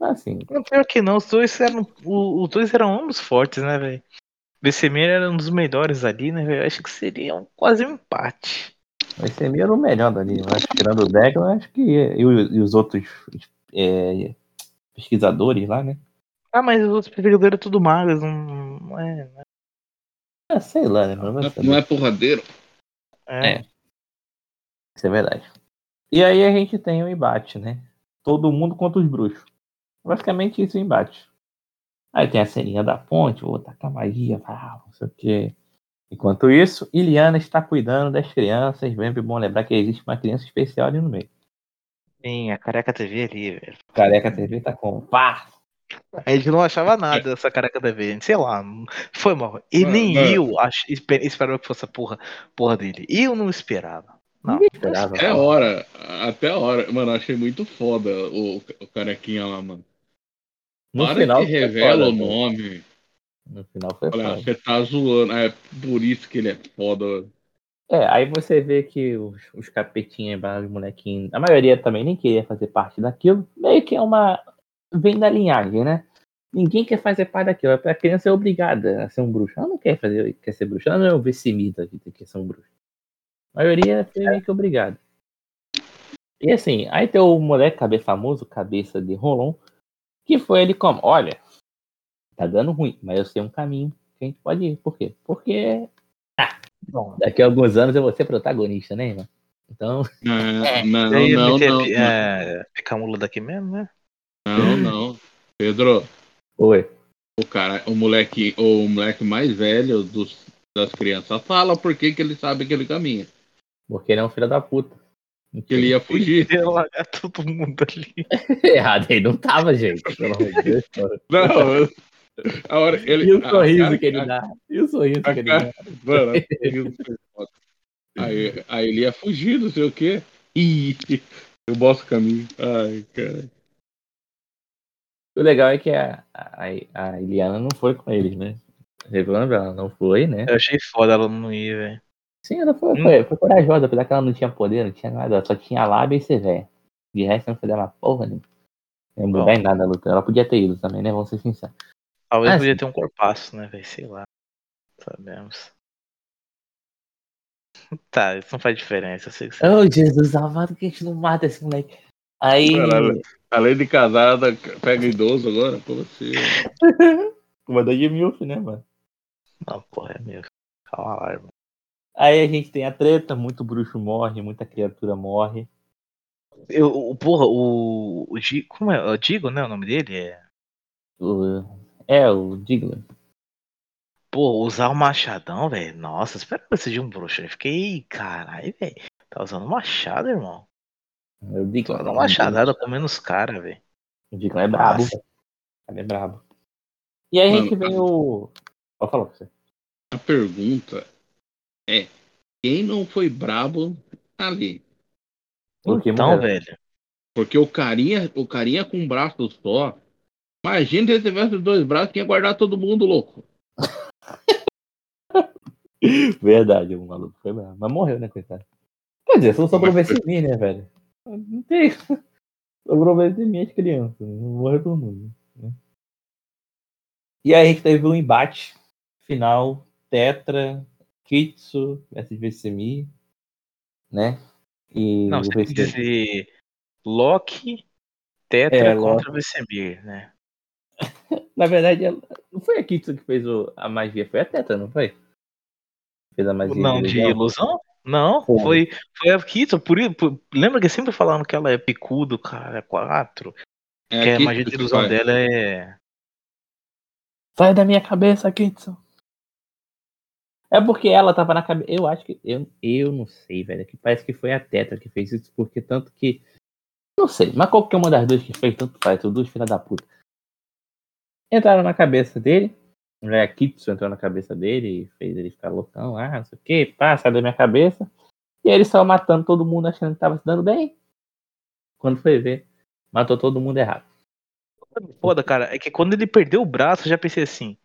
Assim, Não, pior que não, os dois eram. o- Os dois eram ambos fortes, né, velho? Vesemir era um dos melhores ali, né, velho? Acho que seria um- quase um empate. o Vesemir era o melhor dali. Eu acho que tirando o Degla, eu acho que. E, e os outros é, pesquisadores lá, né? Ah, mas os outros pesquisadores eram tudo magos, não, não é. Ah, sei lá, né? Mas Não é-. Não é porradeiro. é. É. Isso é verdade. E aí a gente tem o embate, né? Todo mundo contra os bruxos. Basicamente isso é o embate. Aí tem a ceninha da ponte, vou tacar magia, ah, não sei o quê. Enquanto isso, Iliana está cuidando das crianças. Sempre bom lembrar que existe uma criança especial ali no meio. Sim, a careca TV ali, velho. Careca TV tá com pá. A gente não achava nada dessa careca TV, gente, sei lá, não- foi mal. E Mano, nem mano. eu ach, esper- esperava que fosse a porra, porra dele. Eu não esperava. Não. Ninguém esperava. Até a hora. Até a hora. Mano, achei muito foda o, o carequinha lá, mano. No hora final que revela foda, o nome. No final foi Olha, foda. você tá zoando. É por isso que ele é foda. É, aí você vê que os, os capetinhas, os molequinhos, a maioria também nem queria fazer parte daquilo. Meio que é uma. Vem da linhagem, né? Ninguém quer fazer parte daquilo. A criança é obrigada a ser um bruxo. Ela não quer fazer, quer ser bruxo. Ela não é o Vessimita que tem que ser um bruxo. A maioria foi meio que obrigada. E assim, aí tem o moleque cabeça famoso, cabeça de Rolon, que foi ele como, olha, tá dando ruim, mas eu sei um caminho que a gente pode ir. Por quê? Porque Bom, daqui a alguns anos eu vou ser protagonista, né, irmão? Então, Não, não, e aí, não, meter não, pi- é, picar a mula daqui mesmo, né? não, [laughs] não. Pedro, oi. o cara, o moleque, o moleque mais velho dos, das crianças fala por que, que ele sabe aquele caminho. Porque ele é um filho da puta. Que ele ia fugir. Ia largar todo mundo ali. [laughs] Errado aí, não tava, gente. Pelo amor de Deus. Não, eu- a hora ele. E o a sorriso cara- que ele dá. E o sorriso a que ele cara- dá. Mano, aí, aí ele ia fugir, não sei o quê. Ih, eu boto o caminho. Ai, cara. O legal é que a, a, a Iliana não foi com eles, né? Revelando, ela não foi, né? Eu achei foda ela não ir, velho. Sim, ela foi, Hum. foi, foi corajosa, apesar que ela não tinha poder, não tinha nada, ela só tinha lábia e ser velha. De resto, não fazia uma porra nenhuma. Não ia mudar Bom. em nada a luta. Ela podia ter ido também, né? Vamos ser sinceros. Talvez Ah, podia ter um corpaço, né, velho? Sei lá. Sabemos. [laughs] Tá, isso não faz diferença. Eu sei que você... Oh, Jesus amado, que a gente não mata esse moleque. Aí. Caralho. Além de casada, pega idoso agora? Como assim? [laughs] Comandante de Milf, né, mano? Não, porra, é meu. Calma lá, irmão. Aí a gente tem a treta, muito bruxo morre, muita criatura morre. Eu, o, porra, o. o Di- como é? O Digo, né? O nome dele é. O- é, o Digler. Pô, usar o machadão, velho. Nossa, espera esse de um bruxo. Eu fiquei, caralho, velho. Tá usando machado, irmão. É o Tô Digler. dando machadada comendo os caras, velho. O Digler é brabo. Nossa. Ele é brabo. E aí a gente vem o. Pode falar pra você. A pergunta é: quem não foi brabo ali? Porque Então, velho. Porque o carinha, o carinha com um braço só. Imagina se ele tivesse dois braços, tinha guardar todo mundo, louco. [laughs] Verdade, o maluco foi brabo. Mas morreu, né, coitado? Quer dizer, só sobrou Mas foi- Vessemir, né, velho? Não tem. [laughs] Sobrou Vessemir as crianças. Não morreu todo mundo. Né? E aí a gente teve um embate final. Tetra, Kitsu versus Vessemir. Né? E Não, o você tem que Vesemir- dizer Loki, Tetra É, contra Vesemir, né? [laughs] Na verdade, ela- não foi a Kitsu que fez a magia, foi a Tetra, não foi? Fez a magia. Não, de ilusão? ilusão? Não, Foi. foi, foi a Kitsu. Por, por- lembra que sempre falaram que ela é picudo, cara, é 4? que a aqui magia de ilusão dela é. Sai da minha cabeça, Kitsu. É porque ela tava na cabeça. Eu acho que. Eu, eu não sei, velho. Que parece que foi a Tetra que fez isso, porque tanto que. Não sei, mas qualquer uma das duas que fez, tanto faz, são duas filhas da puta. Entraram na cabeça dele, né, Kitsu entrou na cabeça dele e fez ele ficar loucão, ah, não sei o que, pá, da minha cabeça. E aí ele saiu matando todo mundo achando que tava se dando bem. Quando foi ver, matou todo mundo errado. Foda, cara, é que quando ele perdeu o braço, eu já pensei assim.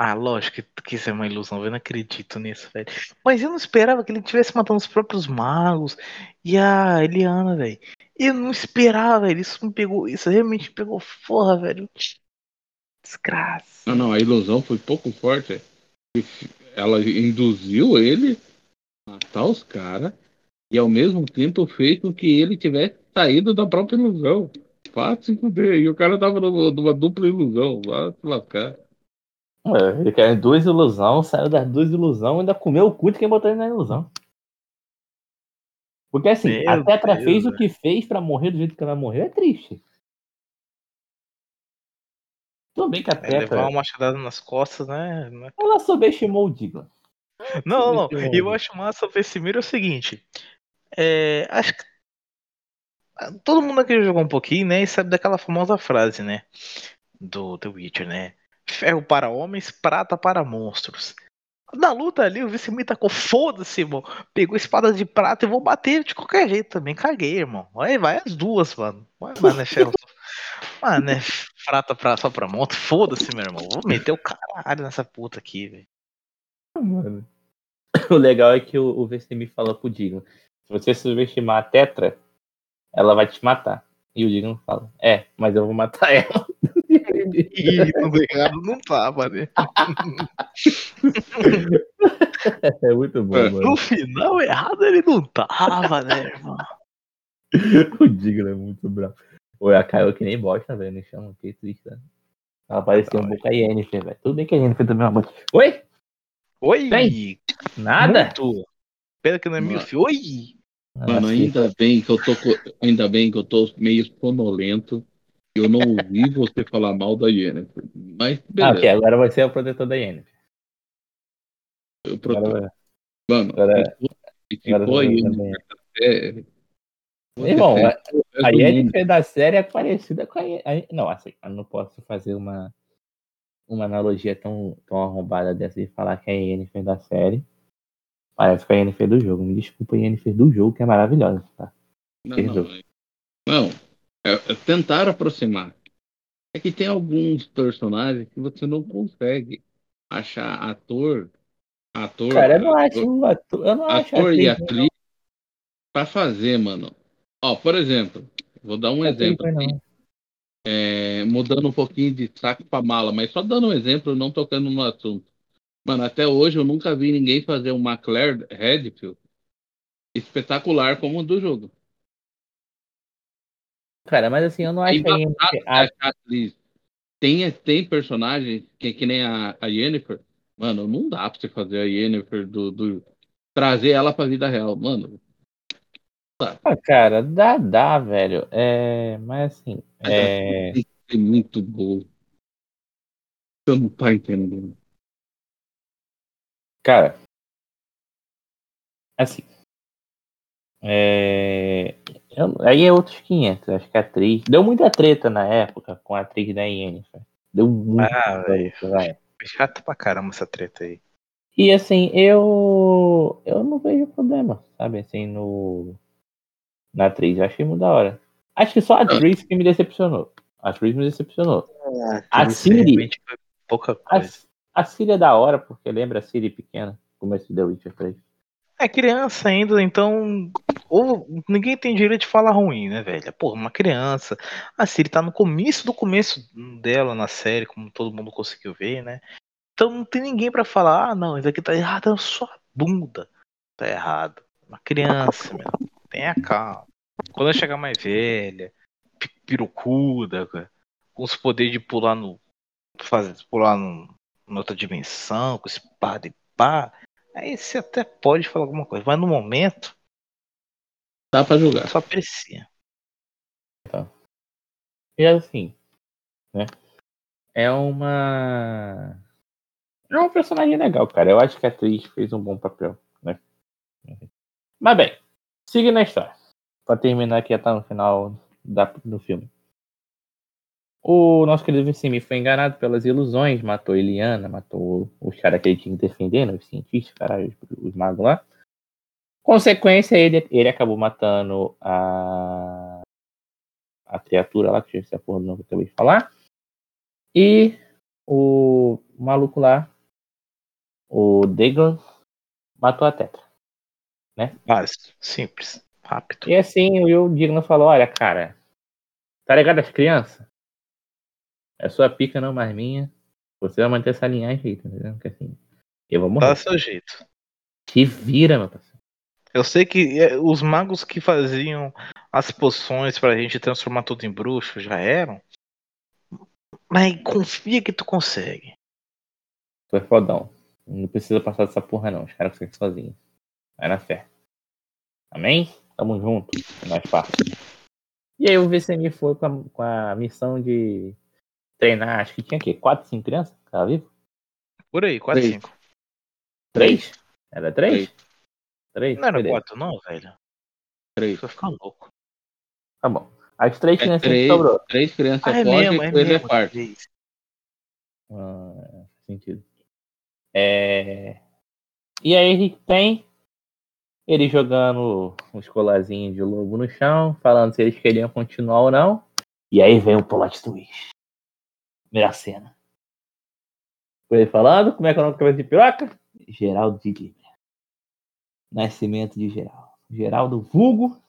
Ah, lógico que isso é uma ilusão, eu não acredito nisso, velho. Mas eu não esperava que ele tivesse matando os próprios magos e a Eliana, velho. Eu não esperava, velho. Isso me pegou, isso realmente me pegou forra, velho. Desgraça. Não, não, a ilusão foi pouco forte. Ela induziu ele a matar os caras e ao mesmo tempo fez com que ele tivesse saído da própria ilusão. Fácil entender. E o cara tava numa, dupla ilusão. Vai se lascar. É, ele quer duas ilusões, saiu das duas ilusões ainda comeu o cu de quem botou ele na ilusão. Porque assim, Meu a Tetra Deus, fez o que fez pra morrer do jeito que ela morreu, é triste. Tudo bem que a É levar Tetra, uma machadada nas costas, né? Não é ela subestimou o Diglan. Não, não. Subestimou E eu acho massa o Vesemir é o seguinte. É, acho que todo mundo aqui jogou um pouquinho, né? E sabe daquela famosa frase, né? Do The Witcher, né? Ferro para homens, prata para monstros. Na luta ali, o Vesemir tacou, foda-se, irmão. Pegou espada de prata e vou bater de qualquer jeito também. Caguei, irmão. Aí vai as duas, mano. Vai, mano, é ferro. Mano, é prata pra, só pra moto. Foda-se, meu irmão. Vou meter o caralho nessa puta aqui, velho. Mano. [coughs] O legal é que o, o Vesemir falou pro Diglan: se você subestimar a Tetra, ela vai te matar. E o Diglan fala: é, mas eu vou matar ela. [laughs] Ih, tudo errado não tava, né? [laughs] É muito bom, mano. No final, errado ele não tava, né, irmão? [laughs] O Diglan é muito bravo. Oi, a caiu que nem bosta, velho. Me chama, que triste, né? Ela parecia um Não, pouco a Yennefer, velho. Tudo bem que a Yennefer também é uma bosta. Oi? Oi! Nada? Muito. Pena que não é Mano. Milf. Oi! Mano, ainda bem que eu tô ainda bem que eu tô meio sonolento. Eu não ouvi você falar mal da Yennefer. Mas Ah, beleza. ok, agora você é o protetor da Yennefer. eu proto- Agora, Mano, agora- se for- se for a Yennefer também. é- você Irmão, a. Yennefer da série é parecida com a Yennefer. Não, assim, eu não posso fazer uma, uma analogia tão, tão arrombada dessa e falar que a Yennefer da série parece com a Yennefer do jogo. Me desculpa a Yennefer do jogo, que é maravilhosa, tá? Não, não. Não, é, é tentar aproximar. É que tem alguns personagens que você não consegue achar ator, ator, Cara, eu não ator, acho. ator- Eu não acho ator e atriz, pra fazer, mano. Ó, por exemplo, vou dar um exemplo aqui, é, mudando um pouquinho de saco pra mala, mas só dando um exemplo, não tocando no assunto. Mano, até hoje eu nunca vi ninguém fazer uma Claire Redfield espetacular como a do jogo. Cara, mas assim, eu não acho Tem a- a atriz. Tem, tem personagens que, que nem a, a Yennefer. Mano, não dá pra você fazer a Yennefer do, do- trazer ela pra vida real. Mano, Ah, cara, dá, dá, velho. É, mas assim, é, é muito boa. Você não tá entendendo. cara, assim, é, eu- aí é outros 500. Acho que a atriz deu muita treta na época com a atriz da Yennefer. Deu muita Ah, velho. treta, vai. Chata pra caramba essa treta aí. E assim, eu eu não vejo problema, sabe, assim, no na atriz. Eu achei muito da hora. Acho que só a atriz que me decepcionou. A atriz me decepcionou. A Siri. pouca A, coisa. a Siri é da hora, porque lembra a Siri pequena, começo de The Witcher 3. É criança ainda, então. Ou ninguém tem direito de falar ruim, né, velho? Porra, uma criança. A Siri tá no começo do começo dela na série, como todo mundo conseguiu ver, né? Então não tem ninguém pra falar, ah, não, isso aqui tá errado, é sua bunda. Tá errado. Uma criança, meu. Tenha calma. Quando eu chegar mais velha, pi- pirocuda, com os poderes de pular no. Fazer, pular no, outra dimensão, com espada e pá. Aí você até pode falar alguma coisa, mas no momento, Dá pra jogar. só aprecia. E assim, né? É uma. É um personagem legal, cara. Eu acho que a atriz fez um bom papel, né? Mas bem, siga na história. Pra terminar que já tá no final da, do filme. O nosso querido Vicimi foi enganado pelas ilusões, matou Eliana, matou os caras que ele tinha que defender, né, os cientistas, caralho, os magos lá. Consequência, ele, ele acabou matando a, a criatura lá, que eu sei a porra do nome que eu acabei de falar. E o maluco lá, o Degan, matou a Tetra. Né? Básico, simples, rápido. E assim, o Digno falou, olha, cara, tá ligado as crianças? É sua pica, não mais minha. Você vai manter essa linhagem aí, tá entendendo? Que assim, eu vou morrer. Dá seu jeito. Se vira, meu parceiro. Eu sei que é, os magos que faziam as poções pra gente transformar tudo em bruxo já eram. Mas confia que tu consegue. Tu é fodão. Não precisa passar dessa porra, não. Os caras conseguem sozinhos. Vai na fé. Amém? Tamo junto. É mais fácil. E aí o VCM foi com a, com a missão de treinar, acho que tinha aqui, 4, 5 crianças? Tava vivo? Por aí, 4, Três. 5. 3? Era 3? 3? Não era 4, não, velho. Três. Tô ficando louco. Tá bom. As três É crianças que três, sobrou. três crianças Ah, é fogem mesmo, é com ele é mesmo. quarto. três. Ah, faz sentido. É... E aí a gente tem ele jogando os colarzinhos de lobo no chão, falando se eles queriam continuar ou não. E aí vem o plot twist. Primeira cena. Foi ele falando, como é que é o nome do cabeça de piroca? Geraldo de Libra. Nascimento de Geraldo. Geraldo Vulgo,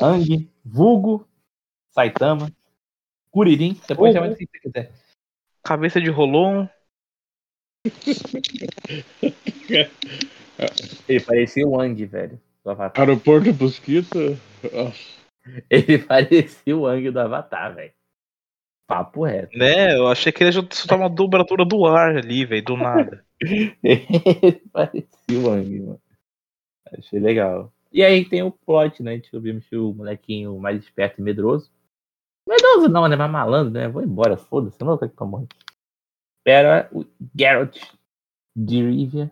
Ang, Vulgo, Saitama, Kuririn. Você pode chamar de que você quiser. Cabeça de Rolon. Ele parecia o Ang, velho, do Avatar. Aeroporto Busquita. Ele parecia o Ang do Avatar, velho. Papo reto. Né? Eu achei que ele ia soltar uma dobradura do ar ali, velho, do nada. [laughs] Ele parecia o Ang, mano. Achei legal. E aí tem o plot, né? Descobrimos que o molequinho mais esperto e medroso. Medroso não, né? Mas malandro, né? Vou embora, foda-se. Não vou pra morrer. Era o Geralt de Rivia,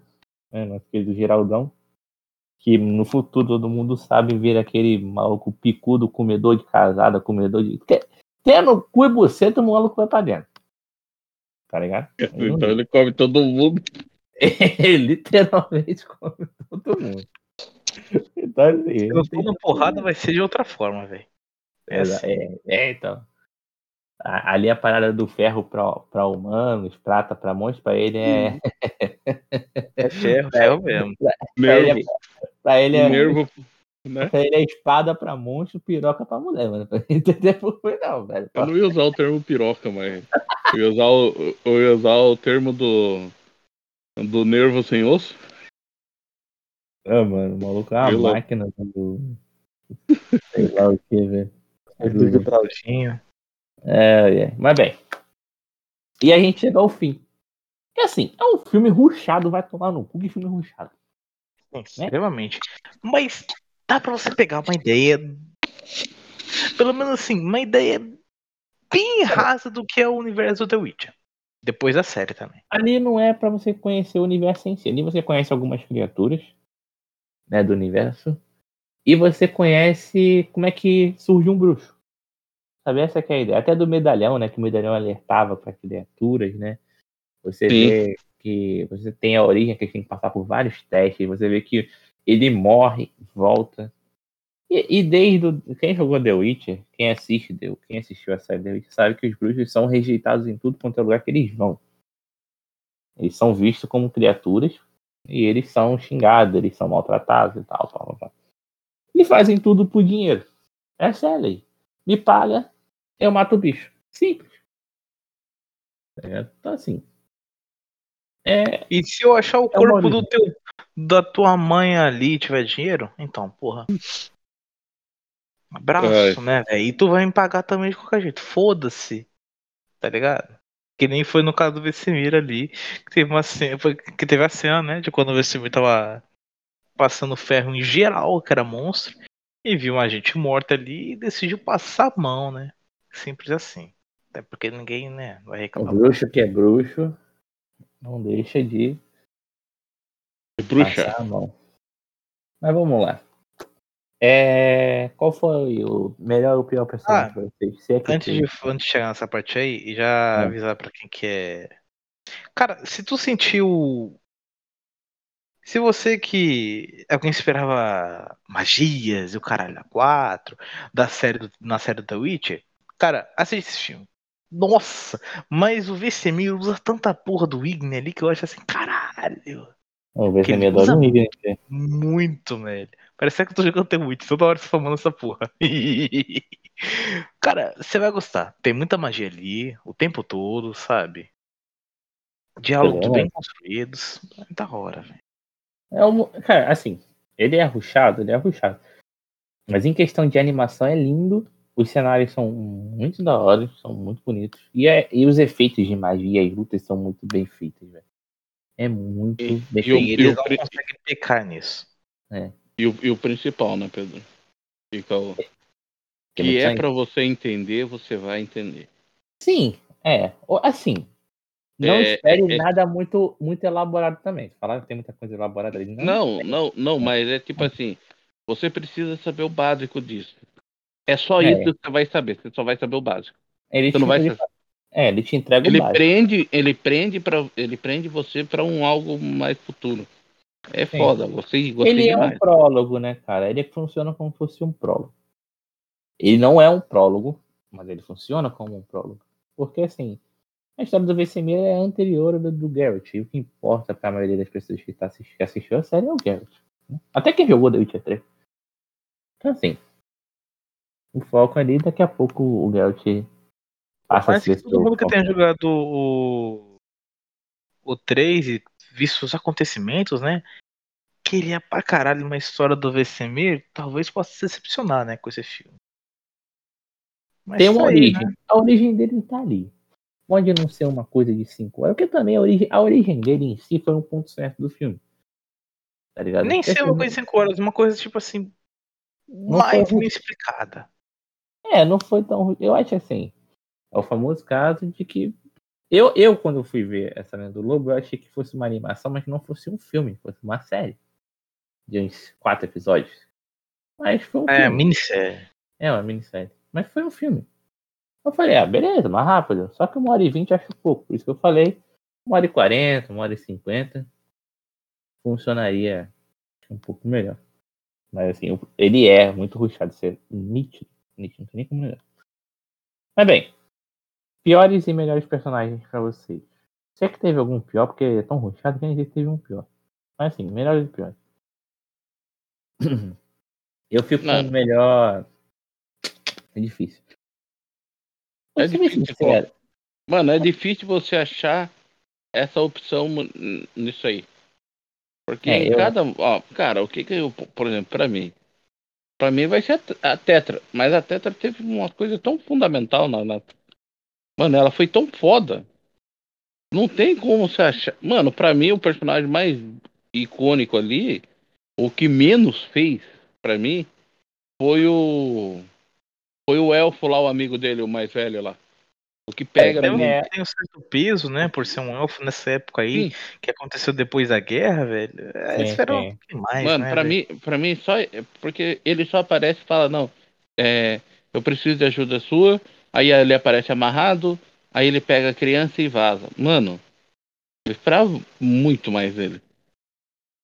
né? Nosso querido Geraldão. Que no futuro todo mundo sabe ver aquele maluco picudo, comedor de casada, comedor de. Porque Tendo cu e buceta, o maluco vai pra dentro. Tá ligado? [laughs] Então ele come todo mundo. [laughs] Ele literalmente come todo mundo. Então, assim, Se eu for na porrada, vai ser de outra forma, velho. É, é, é, então. A- Ali a parada do ferro pra, pra humanos, prata pra monstros, pra ele é. [laughs] É ferro, ferro mesmo. Pra ele é, pra ele é, Nervo. Né? pra ele é espada pra monstro, piroca pra mulher, mano. [laughs] Pra ele entender por foi não, velho. Eu não ia usar o termo piroca, mas. Eu ia usar o, eu ia usar o termo do. Do nervo sem osso. Ah, mano, o maluco é uma Pelo- máquina do. Sei lá o que, velho. Do Gibraltinho. É, é. Mas bem. E a gente chega ao fim. Que assim, é um filme ruchado, vai tomar no cu que filme ruchado. Extremamente. Mas dá pra você pegar uma ideia. Pelo menos assim, uma ideia bem rasa do que é o universo do The Witcher. Depois da série também. Ali não é pra você conhecer o universo em si. Ali você conhece algumas criaturas né, do universo. E você conhece como é que surge um bruxo. Sabe, essa que é a ideia. Até do medalhão, né? Que o medalhão alertava para criaturas, né? Você Sim. vê que você tem a origem que tem que passar por vários testes. Você vê que ele morre, volta. E, e desde o, quem jogou The Witcher, quem assiste The, quem assistiu a série The Witcher, sabe que os bruxos são rejeitados em tudo quanto é lugar que eles vão. Eles são vistos como criaturas e eles são xingados, eles são maltratados e tal, tal, tal. E fazem tudo por dinheiro. Essa é a lei. Me paga, eu mato o bicho. Simples. É, então assim. É, E se eu achar o É corpo do teu, da tua mãe ali e tiver dinheiro, então, porra. Abraço, né, velho? E tu vai me pagar também de qualquer jeito. Foda-se. Tá ligado? Que nem foi no caso do Vesemir ali, que teve uma cena, que teve a cena, né, de quando o Vesemir tava passando ferro em geral, que era monstro, e viu uma gente morta ali e decidiu passar a mão, né? Simples assim. Até porque ninguém, né, vai o reclamar. bruxo que é bruxo não deixa de Bruxa. passar a mão. Mas vamos lá. É... Qual foi o melhor ou pior personagem Ah, pra vocês? Se é Antes tem. de, antes de chegar nessa parte aí, e já É. avisar pra quem que é. Cara, se tu sentiu. Se você que. Alguém esperava magias e o caralho a 4 da série do- na série The Witcher, cara, assiste esse filme. Nossa, mas o Vesemir usa tanta porra do Igni ali que eu acho assim, caralho. É ele melhor usa do Igni. né? Muito, velho. Parece que eu tô jogando The Witch, toda hora falando essa porra. [laughs] Cara, você vai gostar. Tem muita magia ali, o tempo todo, sabe? Diálogos É, bem construídos. É da hora, velho. É um... Cara, assim, ele é ruchado, ele é ruchado. Mas em questão de animação é lindo. Os cenários são muito da hora, são muito bonitos. E, é- e os efeitos de magia e lutas são muito bem feitos, velho. É muito E- bem e o- E feito. eles não conseguem pecar nisso. E o, e o principal, né, Pedro? Fica o... Que é pra você entender, você vai entender. Sim, é. Assim, não É, espere é- nada muito, muito elaborado também. Falar que tem muita coisa elaborada ali. Não, não, não, mas é tipo assim, você precisa saber o básico disso. É só É. isso que você vai saber, você só vai saber o básico. Ele Você não vai ele, é, ele te entrega Ele o básico. prende, ele prende para ele prende você pra um algo mais futuro. É Sim. foda, gostei, gostei Ele é demais. um prólogo, né, cara? Ele funciona como se fosse um prólogo. Ele não é um prólogo, mas ele funciona como um prólogo. Porque, assim, a história do Vesemir é anterior à do, do Garrett. E o que importa pra maioria das pessoas que, tá assisti- que assistiu a série é o Garrett. né? Até quem jogou The Witcher 3. Então, assim, o foco ali, daqui a pouco o Garrett passa a ser que todo mundo que tenha jogado o. O 3 e visto os acontecimentos, né? Queria pra caralho uma história do Vesemir, talvez possa se decepcionar, né, com esse filme. Mas Tem uma aí, origem. né? A origem dele tá ali. Pode não ser uma coisa de 5 horas, porque também a origem, a origem dele em si foi um ponto certo do filme. Tá ligado? Nem Porque, ser uma assim, coisa de 5 horas, uma coisa tipo assim. Não mais bem explicada. É, não foi tão. Eu acho assim. É o famoso caso de que. Eu, eu, quando fui ver essa lenda do Lobo, eu achei que fosse uma animação, mas que não fosse um filme, fosse uma série. De uns quatro episódios. Mas foi um É, filme. minissérie. É, uma minissérie. Mas foi um filme. Eu falei, ah, beleza, mais rápido. Só que uma hora e vinte acho pouco. Por isso que eu falei, uma hora e quarenta, uma hora e cinquenta. Funcionaria um pouco melhor. Mas assim, ele é muito ruxado, isso é nítido. Nítido, não tem nem como negar. Mas bem, piores e melhores personagens pra vocês. Sei que teve algum pior, porque é tão ruxado que a gente teve um pior. Mas assim, melhores e piores. [coughs] Eu fico com o melhor. É difícil. É difícil. Mano, é difícil você achar essa opção nisso aí. Porque É, em eu- cada. Ó, cara, o que que eu. Por exemplo, pra mim. Pra mim vai ser a Tetra. Mas a Tetra teve uma coisa tão fundamental na, na- Mano, ela foi tão foda. Não tem como você achar. Mano, pra mim o personagem mais icônico ali, o que menos fez pra mim, foi o. Foi o elfo lá, o amigo dele, o mais velho lá. O que pega É, é. Tem um certo peso, né? Por ser um elfo nessa época aí, Sim. que aconteceu depois da guerra, velho. É, Sim, esperou sim. um pouquinho mais, Mano, né? pra velho? mim, pra mim só é porque ele só aparece e fala, não, é, eu preciso de ajuda sua, aí ele aparece amarrado, aí ele pega a criança e vaza. Mano, eu esperava muito mais dele.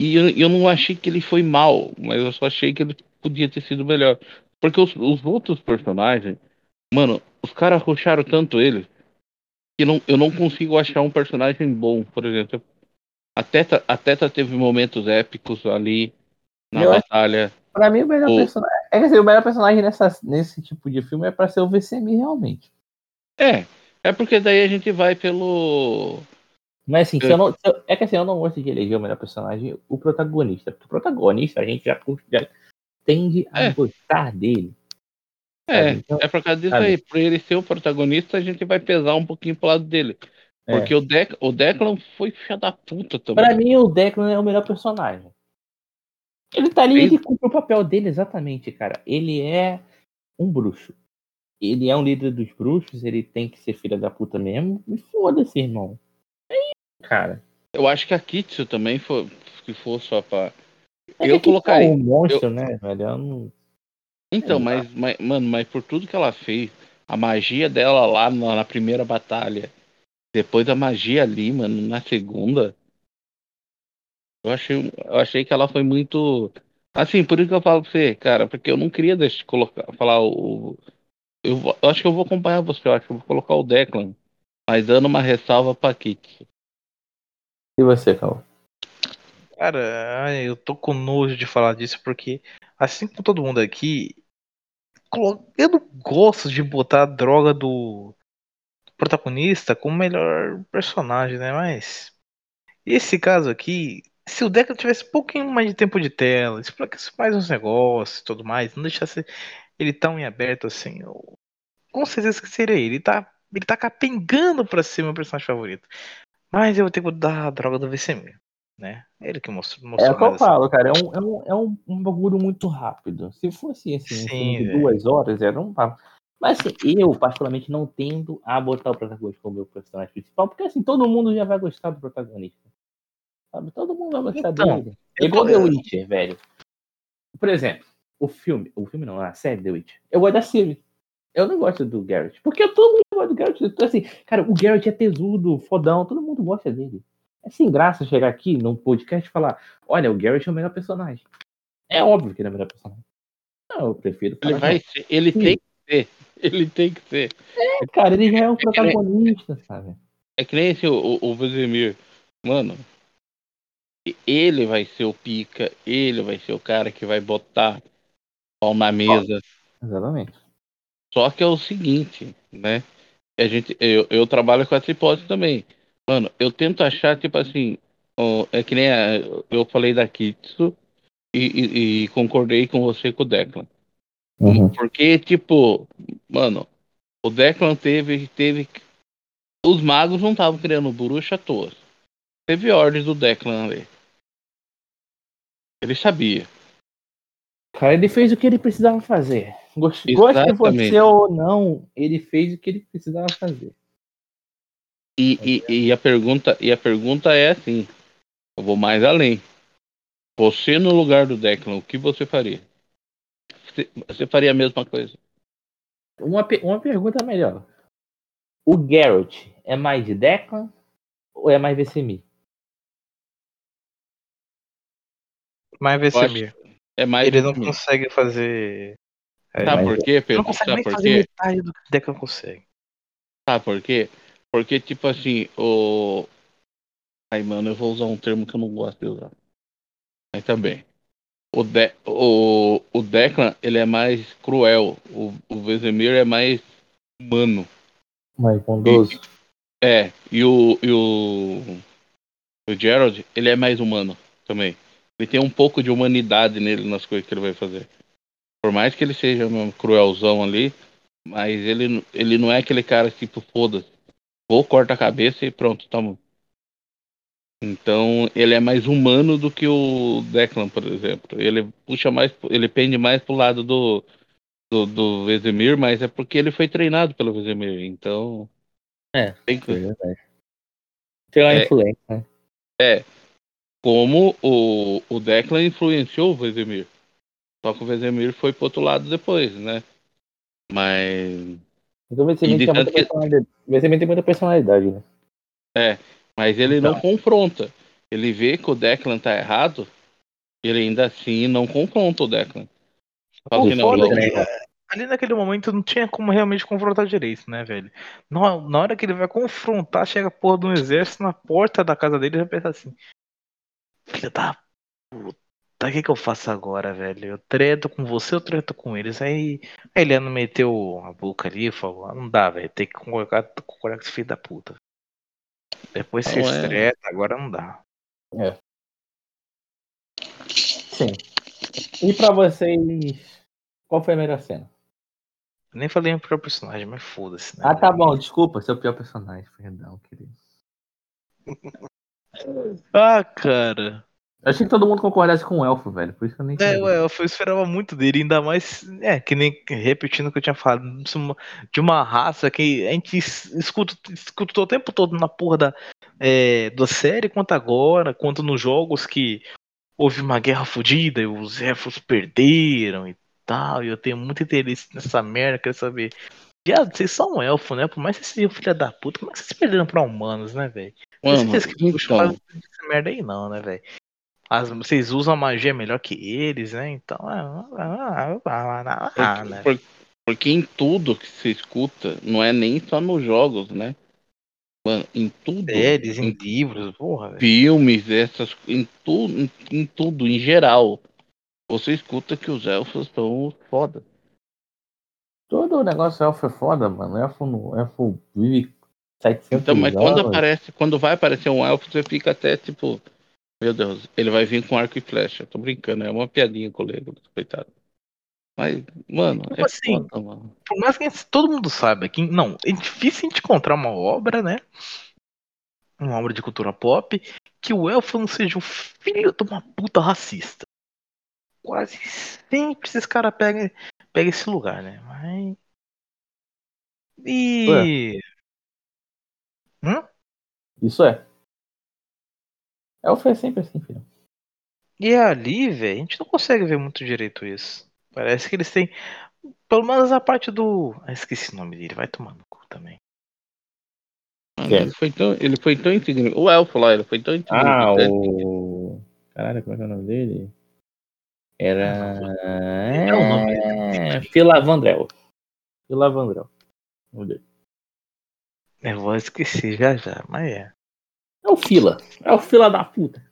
E eu, eu não achei que ele foi mal, mas eu só achei que ele podia ter sido melhor. Porque os, os outros personagens, mano, os caras roxaram tanto ele que não, eu não consigo achar um personagem bom, por exemplo. A Teta, a Teta teve momentos épicos ali na Eu acho- batalha. Pra mim, o melhor O- personagem. É que assim, o melhor personagem nessa, nesse tipo de filme é pra ser o VCM realmente. É, é porque daí a gente vai pelo. Mas assim, se É. eu não, eu- é que assim, eu não gosto de eleger o melhor personagem, o protagonista. Porque o protagonista a gente já, já tende a É. gostar dele. É? Então, é por causa disso sabe? aí. Por ele ser o protagonista, a gente vai pesar um pouquinho pro lado dele. É. Porque o, Dec, o Declan foi filha da puta também. Pra mim, o Declan é o melhor personagem. Ele tá ali, ele cumpre o papel dele exatamente, cara. Ele é um bruxo. Ele é um líder dos bruxos, ele tem que ser filha da puta mesmo. E foda-se, irmão. É isso, cara. Eu acho que a Kitsu também foi, que for só pra. É Eu colocaria- tá Um monstro, né, velho? Eu não- Então, mas, mas, mano, mas por tudo que ela fez, a magia dela lá na, na primeira batalha, depois a magia ali, mano, na segunda, eu achei, eu achei que ela foi muito. Assim, por isso que eu falo pra você, cara, porque eu não queria deixar de colocar, falar o. Eu, eu acho que eu vou acompanhar você, eu acho que eu vou colocar o Declan, mas dando uma ressalva pra Kit. E você, Cal? Cara, eu tô com nojo de falar disso porque, assim como todo mundo aqui, eu não gosto de botar a droga do protagonista como melhor personagem, né? Mas esse caso aqui, se o Deca tivesse um pouquinho mais de tempo de tela, explicasse mais uns negócios e tudo mais, não deixasse ele tão em aberto assim, eu, com certeza que seria ele. Ele tá, ele tá capengando pra ser meu personagem favorito. Mas eu vou ter que dar a droga do Vesemir, né? Ele que mostrou, É mostrou o que eu assim. falo, cara. É um, é um, é um, um bagulho muito rápido. Se fosse assim, Sim, velho. duas horas, era um papo. Mas assim, eu, particularmente, não tendo a botar o protagonista como meu personagem principal, porque assim, todo mundo já vai gostar do protagonista. Sabe? Todo mundo vai gostar Então, dele. É igual The Witcher, velho. Por exemplo, o filme, o filme não, a série The Witcher. Eu gosto da Siri. Eu não gosto do Garrett. Porque todo mundo gosta do Garrett. Então, assim, cara, o Garrett é tesudo, fodão, todo mundo gosta dele. É sem graça chegar aqui num podcast e falar: olha, o Garrett é o melhor personagem. É óbvio que ele é o melhor personagem. Não, eu prefiro Ele vai que- ser, ele Sim. tem que ser. Ele tem que ser. É, cara, ele já é o protagonista, sabe? É que nem esse, o, o Vesemir. Mano, ele vai ser o pica, ele vai ser o cara que vai botar pau na mesa. Exatamente. Só que é o seguinte, né? A gente, eu, eu trabalho com essa hipótese também. Mano, eu tento achar, tipo assim, é que nem a- eu falei da Kitsu e, e- e concordei com você com o Declan. Uhum. Porque, tipo, mano, o Declan teve. teve os magos não estavam criando bruxa à toa. Teve ordens do Declan ali. Ele sabia. Cara, ele fez o que ele precisava fazer. Gost- Goste de você ou não, ele fez o que ele precisava fazer. E, e, e a pergunta, e a pergunta é assim: eu vou mais além. Você no lugar do Declan, o que você faria? Você, faria a mesma coisa? Uma, uma pergunta melhor. O Garrett é mais de Declan ou é mais Vesemir? Acho Vesemir, É mais ele não consegue fazer. É, Sabe por quê, Pedro? não consegue Sabe nem por fazer quê? metade do que o Declan consegue. Sabe por quê? Porque, tipo assim, o. Ai, mano, eu vou usar um termo que eu não gosto de usar. Mas também. O, De... o... o Declan, ele é mais cruel. O, o Vesemir é mais humano. Mais bondoso. É, e o. E o... o Gerald, ele é mais humano também. Ele tem um pouco de humanidade nele nas coisas que ele vai fazer. Por mais que ele seja mesmo cruelzão ali, mas ele, ele não é aquele cara tipo, foda-se. Vou, corta a cabeça e pronto, tamo. Então, ele é mais humano do que o Declan, por exemplo. Ele puxa mais, ele pende mais pro lado do, do, do Vesemir, mas é porque ele foi treinado pelo Vesemir. Então, É, tem que, É verdade. Tem uma É. influência, né? Como o, o Declan influenciou o Vesemir. Só que o Vesemir foi pro outro lado depois, né? Mas, Então o Vesemir tem muita que- personalidade. O Vesemir tem muita personalidade, né? mas ele não Então. confronta. Ele vê que o Declan tá errado, ele ainda assim não confronta o Declan. O assim, não, foda não, é que, é, ali naquele momento não tinha como realmente confrontar direito, né, velho? Na, na hora que ele vai confrontar, chega a porra de um exército na porta da casa dele e já pensa assim: Filho da puta, o que, que eu faço agora, velho? Eu treto com você, eu treto com eles. Aí a Eliana meteu a boca ali e falou: ah, Não dá, velho, tem que concordar, com esse filho da puta. Depois se Não é. agora não dá. Sim. E pra vocês, qual foi a melhor cena? Eu nem falei o pior personagem, mas foda-se, né? Ah, tá bom, desculpa, seu pior personagem, perdão, querido. [laughs] Ah, cara. Eu achei que todo mundo concordasse com o elfo, velho, por isso que eu nem É, entendi. ué, eu esperava muito dele, ainda mais, é, que nem repetindo o que eu tinha falado, de uma- raça que a gente es- escuta, escuta o tempo todo na porra da, é, da série, quanto agora, quanto nos jogos que houve uma guerra fodida e os elfos perderam e tal, e eu tenho muito interesse nessa merda, quero saber. Viado, vocês são um elfo, né? Por mais que vocês sejam filha da puta, como é que vocês se perderam pra humanos, né, velho? Vocês que então, puxam essa merda aí não, né, velho? Vocês usam a magia melhor que eles, né? Então, ah, ah, ah, ah, ah, porque, né? por- porque em tudo que você escuta, não é nem só nos jogos, né? Mano, em tudo. Séries, em em livros, porra, filmes, essas, em, tu, em, em tudo, em geral. Você escuta que os elfos são foda. Todo o negócio elfo é foda, mano. Elfo, no, elfo vive 700 Então, mas quando aparece, quando vai aparecer um elfo, você fica até tipo, meu Deus, ele vai vir com arco e flecha. Tô brincando, é uma piadinha, colega, coitado. Mas, mano, é assim? foda, mano. Por mais que todo mundo saiba que. Não, é difícil a gente encontrar uma obra, né? Uma obra de cultura pop que o elfo não seja um filho de uma puta racista. Quase sempre esses caras pegam, pegam esse lugar, né? Mas. E. Hum? Isso é. Elfo é sempre assim, filho. E ali, velho, a gente não consegue ver muito direito isso. Parece que eles têm. Pelo menos a parte do. Ah, esqueci o nome dele, vai tomar no cu também. Mano? Ele foi tão, ele foi tão insignificante. O elfo lá, ele foi tão Ah, insignificante. o. Caralho, como é que é o nome dele? Era. É o nome É. Filavandrel. Filavandrel. Vamos ver. Eu vou esquecer já já, mas é. É o Fila. É o Fila da puta.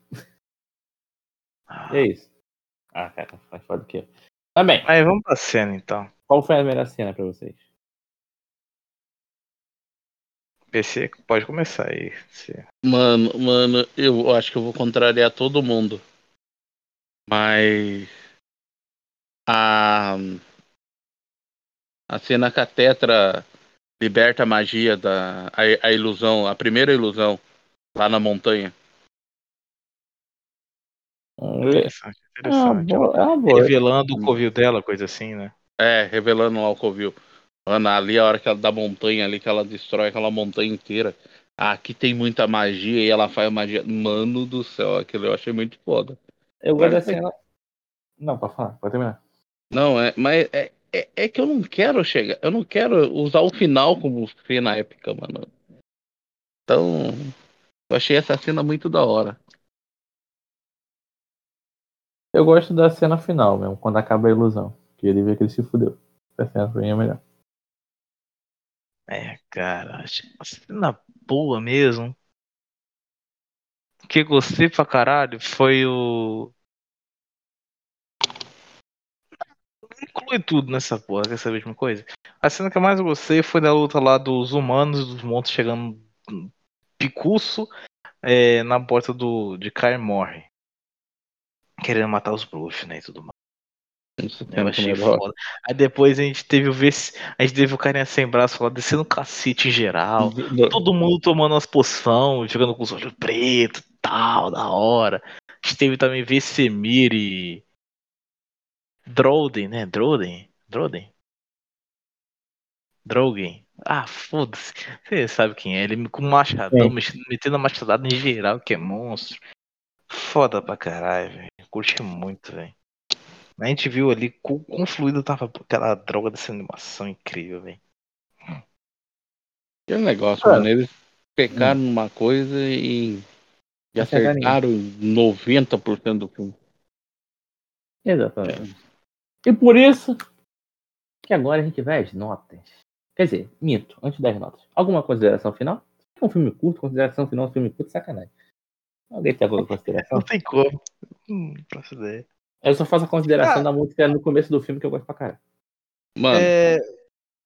Ah, É isso. Ah, cara, mais foda que eu. Tá bem. Mas vamos pra cena então. Qual foi a melhor cena pra vocês? PC pode começar aí. Mano, mano, eu acho que eu vou contrariar todo mundo. Mas a a cena que a Tetra liberta a magia da a, a ilusão, a primeira ilusão lá na montanha. Hum, É Interessante, é interessante. boa. É boa. Revelando o covil dela, coisa assim, né? É, revelando lá o Covil. Mano, ali a hora que ela da montanha ali que ela destrói aquela montanha inteira. Ah, aqui tem muita magia e ela faz magia. Mano do céu, aquilo eu achei muito foda. Eu gosto da foi- cena. Não, pode falar, pode terminar. Não, é, mas é, é, é que eu não quero chegar, eu não quero usar o final como cena épica, mano. Então, eu achei essa cena muito da hora. Eu gosto da cena final mesmo, quando acaba a ilusão. Que ele vê que ele se fudeu. Essa cena pra mim é melhor. É, cara, achei uma cena boa mesmo. O que gostei pra caralho foi o. Inclui tudo nessa porra, quer saber de uma coisa? A cena que eu mais gostei foi da luta lá dos humanos e dos monstros chegando picuço é, na porta do, de Kaer Morhe. Querendo matar os bruxos, né, e tudo mais. Eu achei é hora. foda. Aí depois a gente teve o vec- a gente teve o carinha sem braço lá descendo cacete em geral. Todo mundo tomando as poção, jogando com os olhos pretos tal, da hora. A gente teve também Vesemir e. Droden, né? Droden? Droden? Drogen. Ah, foda-se. Você sabe quem é. Ele com machadão, mexendo- metendo a machadada em geral, que é monstro. Foda pra caralho, velho. Curti muito, velho. A gente viu ali quão quão fluido tava aquela droga dessa animação incrível, velho. Que negócio, Ah. mano. Eles pecaram numa coisa e, e Acertaram em- acertaram 90% do filme. Exatamente. E por isso que agora a gente vai às notas. Quer dizer, minto, antes das notas. Alguma consideração final? É um filme curto, consideração final, um filme curto, sacanagem. Alguém tem alguma consideração? Não tem como. Hum, não faço ideia. Eu só faço a consideração Ah. da música no começo do filme que eu gosto pra caralho. Mano, É,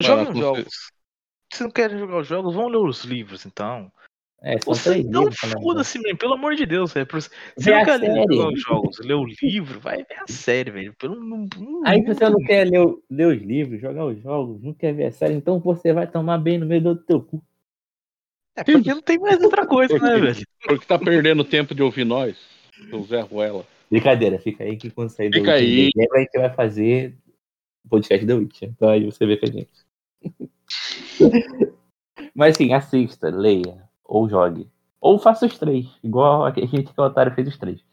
Mano, os jogos. Se não querem jogar os jogos, vão ler os livros, então. É, Você não né? foda-se, mesmo, pelo amor de Deus, velho. Você não quer ler os jogos, ler o livro, vai ver a série, velho. Pelo não, não- Aí se você não quer ler, ler os livros, jogar os jogos, não quer ver a série, então você vai tomar bem no meio do teu cu. É porque não tem mais outra coisa, né, Porque- velho? porque tá perdendo tempo de ouvir nós, o Zé Ruela. Brincadeira, fica aí que quando sair do Fica último aí. dezembro, a gente vai fazer o podcast da Witcher. Então aí você vê com a gente. [laughs] Mas sim, assista, leia, ou jogue. Ou faça os três, igual a gente que o Otário fez os três.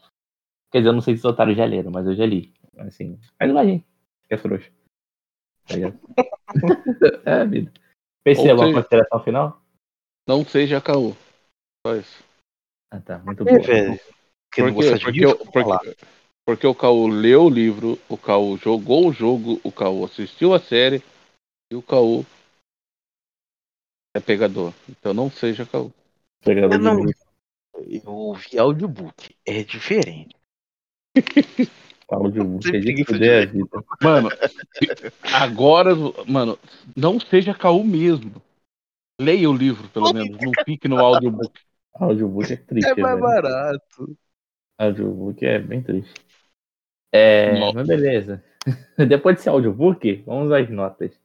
Quer dizer, eu não sei se o Otário já leram, mas eu já li. Assim, faz igual a gente. Que é frouxo. Tá ligado? [laughs] é, vida. Ou alguma seja- consideração final? Não seja caô. Só isso. Ah, tá. Muito É, não Porque, porque, porque o Caô leu o livro, o Caô jogou o jogo, o Caô assistiu a série e o Caô é pegador. Então não seja Caô. Eu não- livro, Eu ouvi audiobook. É diferente. [laughs] Audiobook, Tem é de fuder a vida. Mano, agora, mano, não seja Caô mesmo. Leia o livro, pelo menos. Não fique no audiobook. Audiobook é triste, É mais velho. barato. Audiobook é bem triste. É, Nossa. mas beleza. [laughs] Depois desse audiobook, vamos às notas.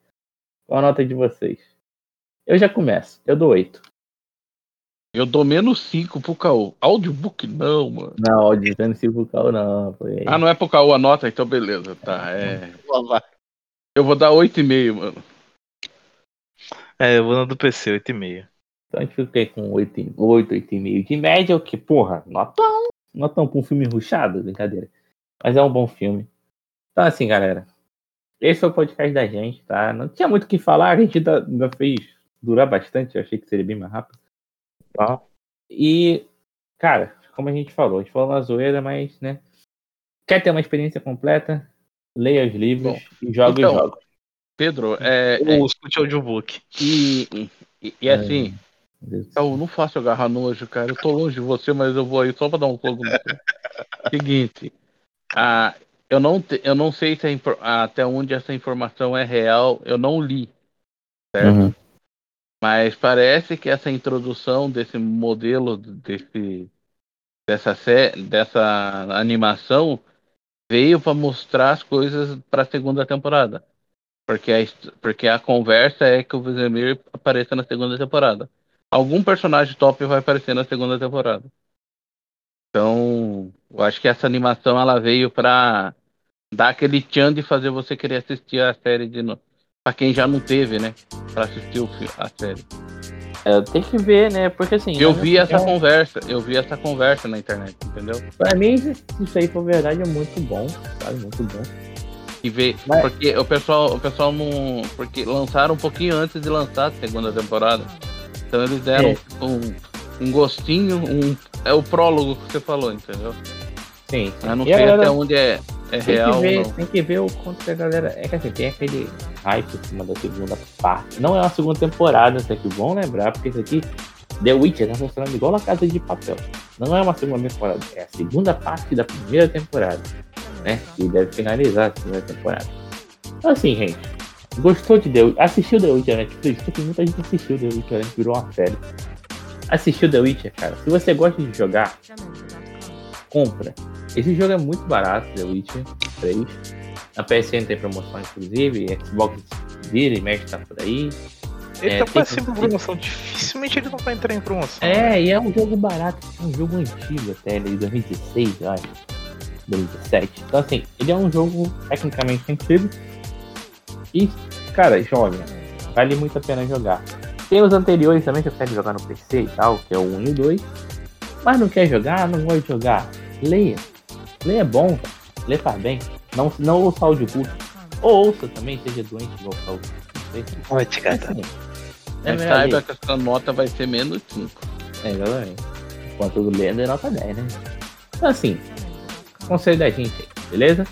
Qual a nota de vocês? Eu já começo. Eu dou 8. Eu dou menos 5 pro Caô. Audiobook não, mano. Não, áudio não se vocal não. Foi. Ah, não é pro Caô a nota? Então beleza, tá. É... Eu vou dar 8,5, mano. É, eu vou na do PC, 8,5. Então a gente fica aí com 8, 8 8,5 de média, o que, porra, notão. Notão pra um filme ruchado, brincadeira. Mas é um bom filme. Então assim, galera. Esse foi o podcast da gente, tá? Não tinha muito o que falar, a gente ainda, ainda fez durar bastante, eu achei que seria bem mais rápido. Tá? E, cara, como a gente falou, a gente falou na zoeira, mas, né? Quer ter uma experiência completa? Leia os livros Bom, e joga então, os jogos. Pedro, é, é- Ou escute audiobook. e, e, e assim. Caô, não faça eu agarrar nojo, cara. Eu tô longe de você, mas eu vou aí só pra dar um fogo no você. Seguinte, ah, eu, não te- eu não sei se infor- até onde essa informação é real, eu não li, certo? Uhum. Mas parece que essa introdução desse modelo, desse, dessa, dessa animação, veio para mostrar as coisas para a segunda temporada. Porque a, porque a conversa é que o Vizemir apareça na segunda temporada. Algum personagem top vai aparecer na segunda temporada. Então, eu acho que essa animação ela veio para dar aquele tchan de fazer você querer assistir a série de novo. Pra quem já não teve, né? Pra assistir o a série. É, tem que ver, né? Porque assim. Eu vi essa opinião, conversa, eu vi essa conversa na internet, entendeu? Pra mim, se isso aí for verdade, é muito bom, sabe? Muito bom. E ver, Mas- porque o pessoal, o pessoal não, porque lançaram um pouquinho antes de lançar a segunda temporada. Então eles deram É. um, um gostinho, um é o prólogo que você falou, entendeu? Sim. sim. Eu não E sei galera até onde é, é tem real que ver, tem que ver o quanto que a galera. É que assim, tem aquele hype em cima da segunda parte. Não é uma segunda temporada, isso aqui. Bom lembrar, porque isso aqui. The Witcher tá funcionando igual a Casa de Papel. Não é uma segunda temporada, é a segunda parte da primeira temporada. Né? E deve finalizar a segunda temporada. Então, assim, gente. Gostou de The Witcher? Assistiu The Witcher na Netflix? Porque muita gente assistiu The Witcher, gente virou uma série. Assistiu The Witcher, cara. Se você gosta de jogar, compra. Esse jogo é muito barato, The Witcher 3. Na PSN tem promoção, inclusive. Xbox vira e mexe tá por aí. Ele É, tá quase sempre em promoção. Dificilmente ele não vai entrar em promoção. É, e é um jogo barato. É um jogo antigo até, ele é de 2016, eu acho. 2017. Então, assim, ele é um jogo tecnicamente antigo. E, cara, joga. Vale muito a pena jogar. Tem os anteriores também que eu quero jogar no PC e tal, que é o 1 e o 2. Mas não quer jogar, não gosta de jogar. Leia. Leia é bom, cara. Lê faz bem. Não, não ouça audiobook. Ou ouça também, seja doente igual o Saúl. Não sei. Vai te catar. assim, é Mas saiba que essa nota vai ser menos 5. É, exatamente. Enquanto o lendo é nota 10, né? Então, assim, conselho da gente aí, beleza?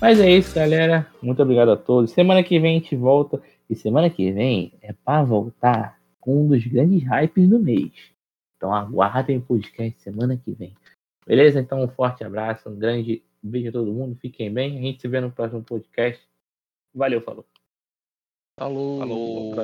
Mas é isso, galera. Muito obrigado a todos. Semana que vem a gente volta. E semana que vem é pra voltar com um dos grandes hypes do mês. Então aguardem o podcast semana que vem. Beleza? Então um forte abraço, um grande beijo a todo mundo. Fiquem bem. A gente se vê no próximo podcast. Valeu, falou. Falou. Falou.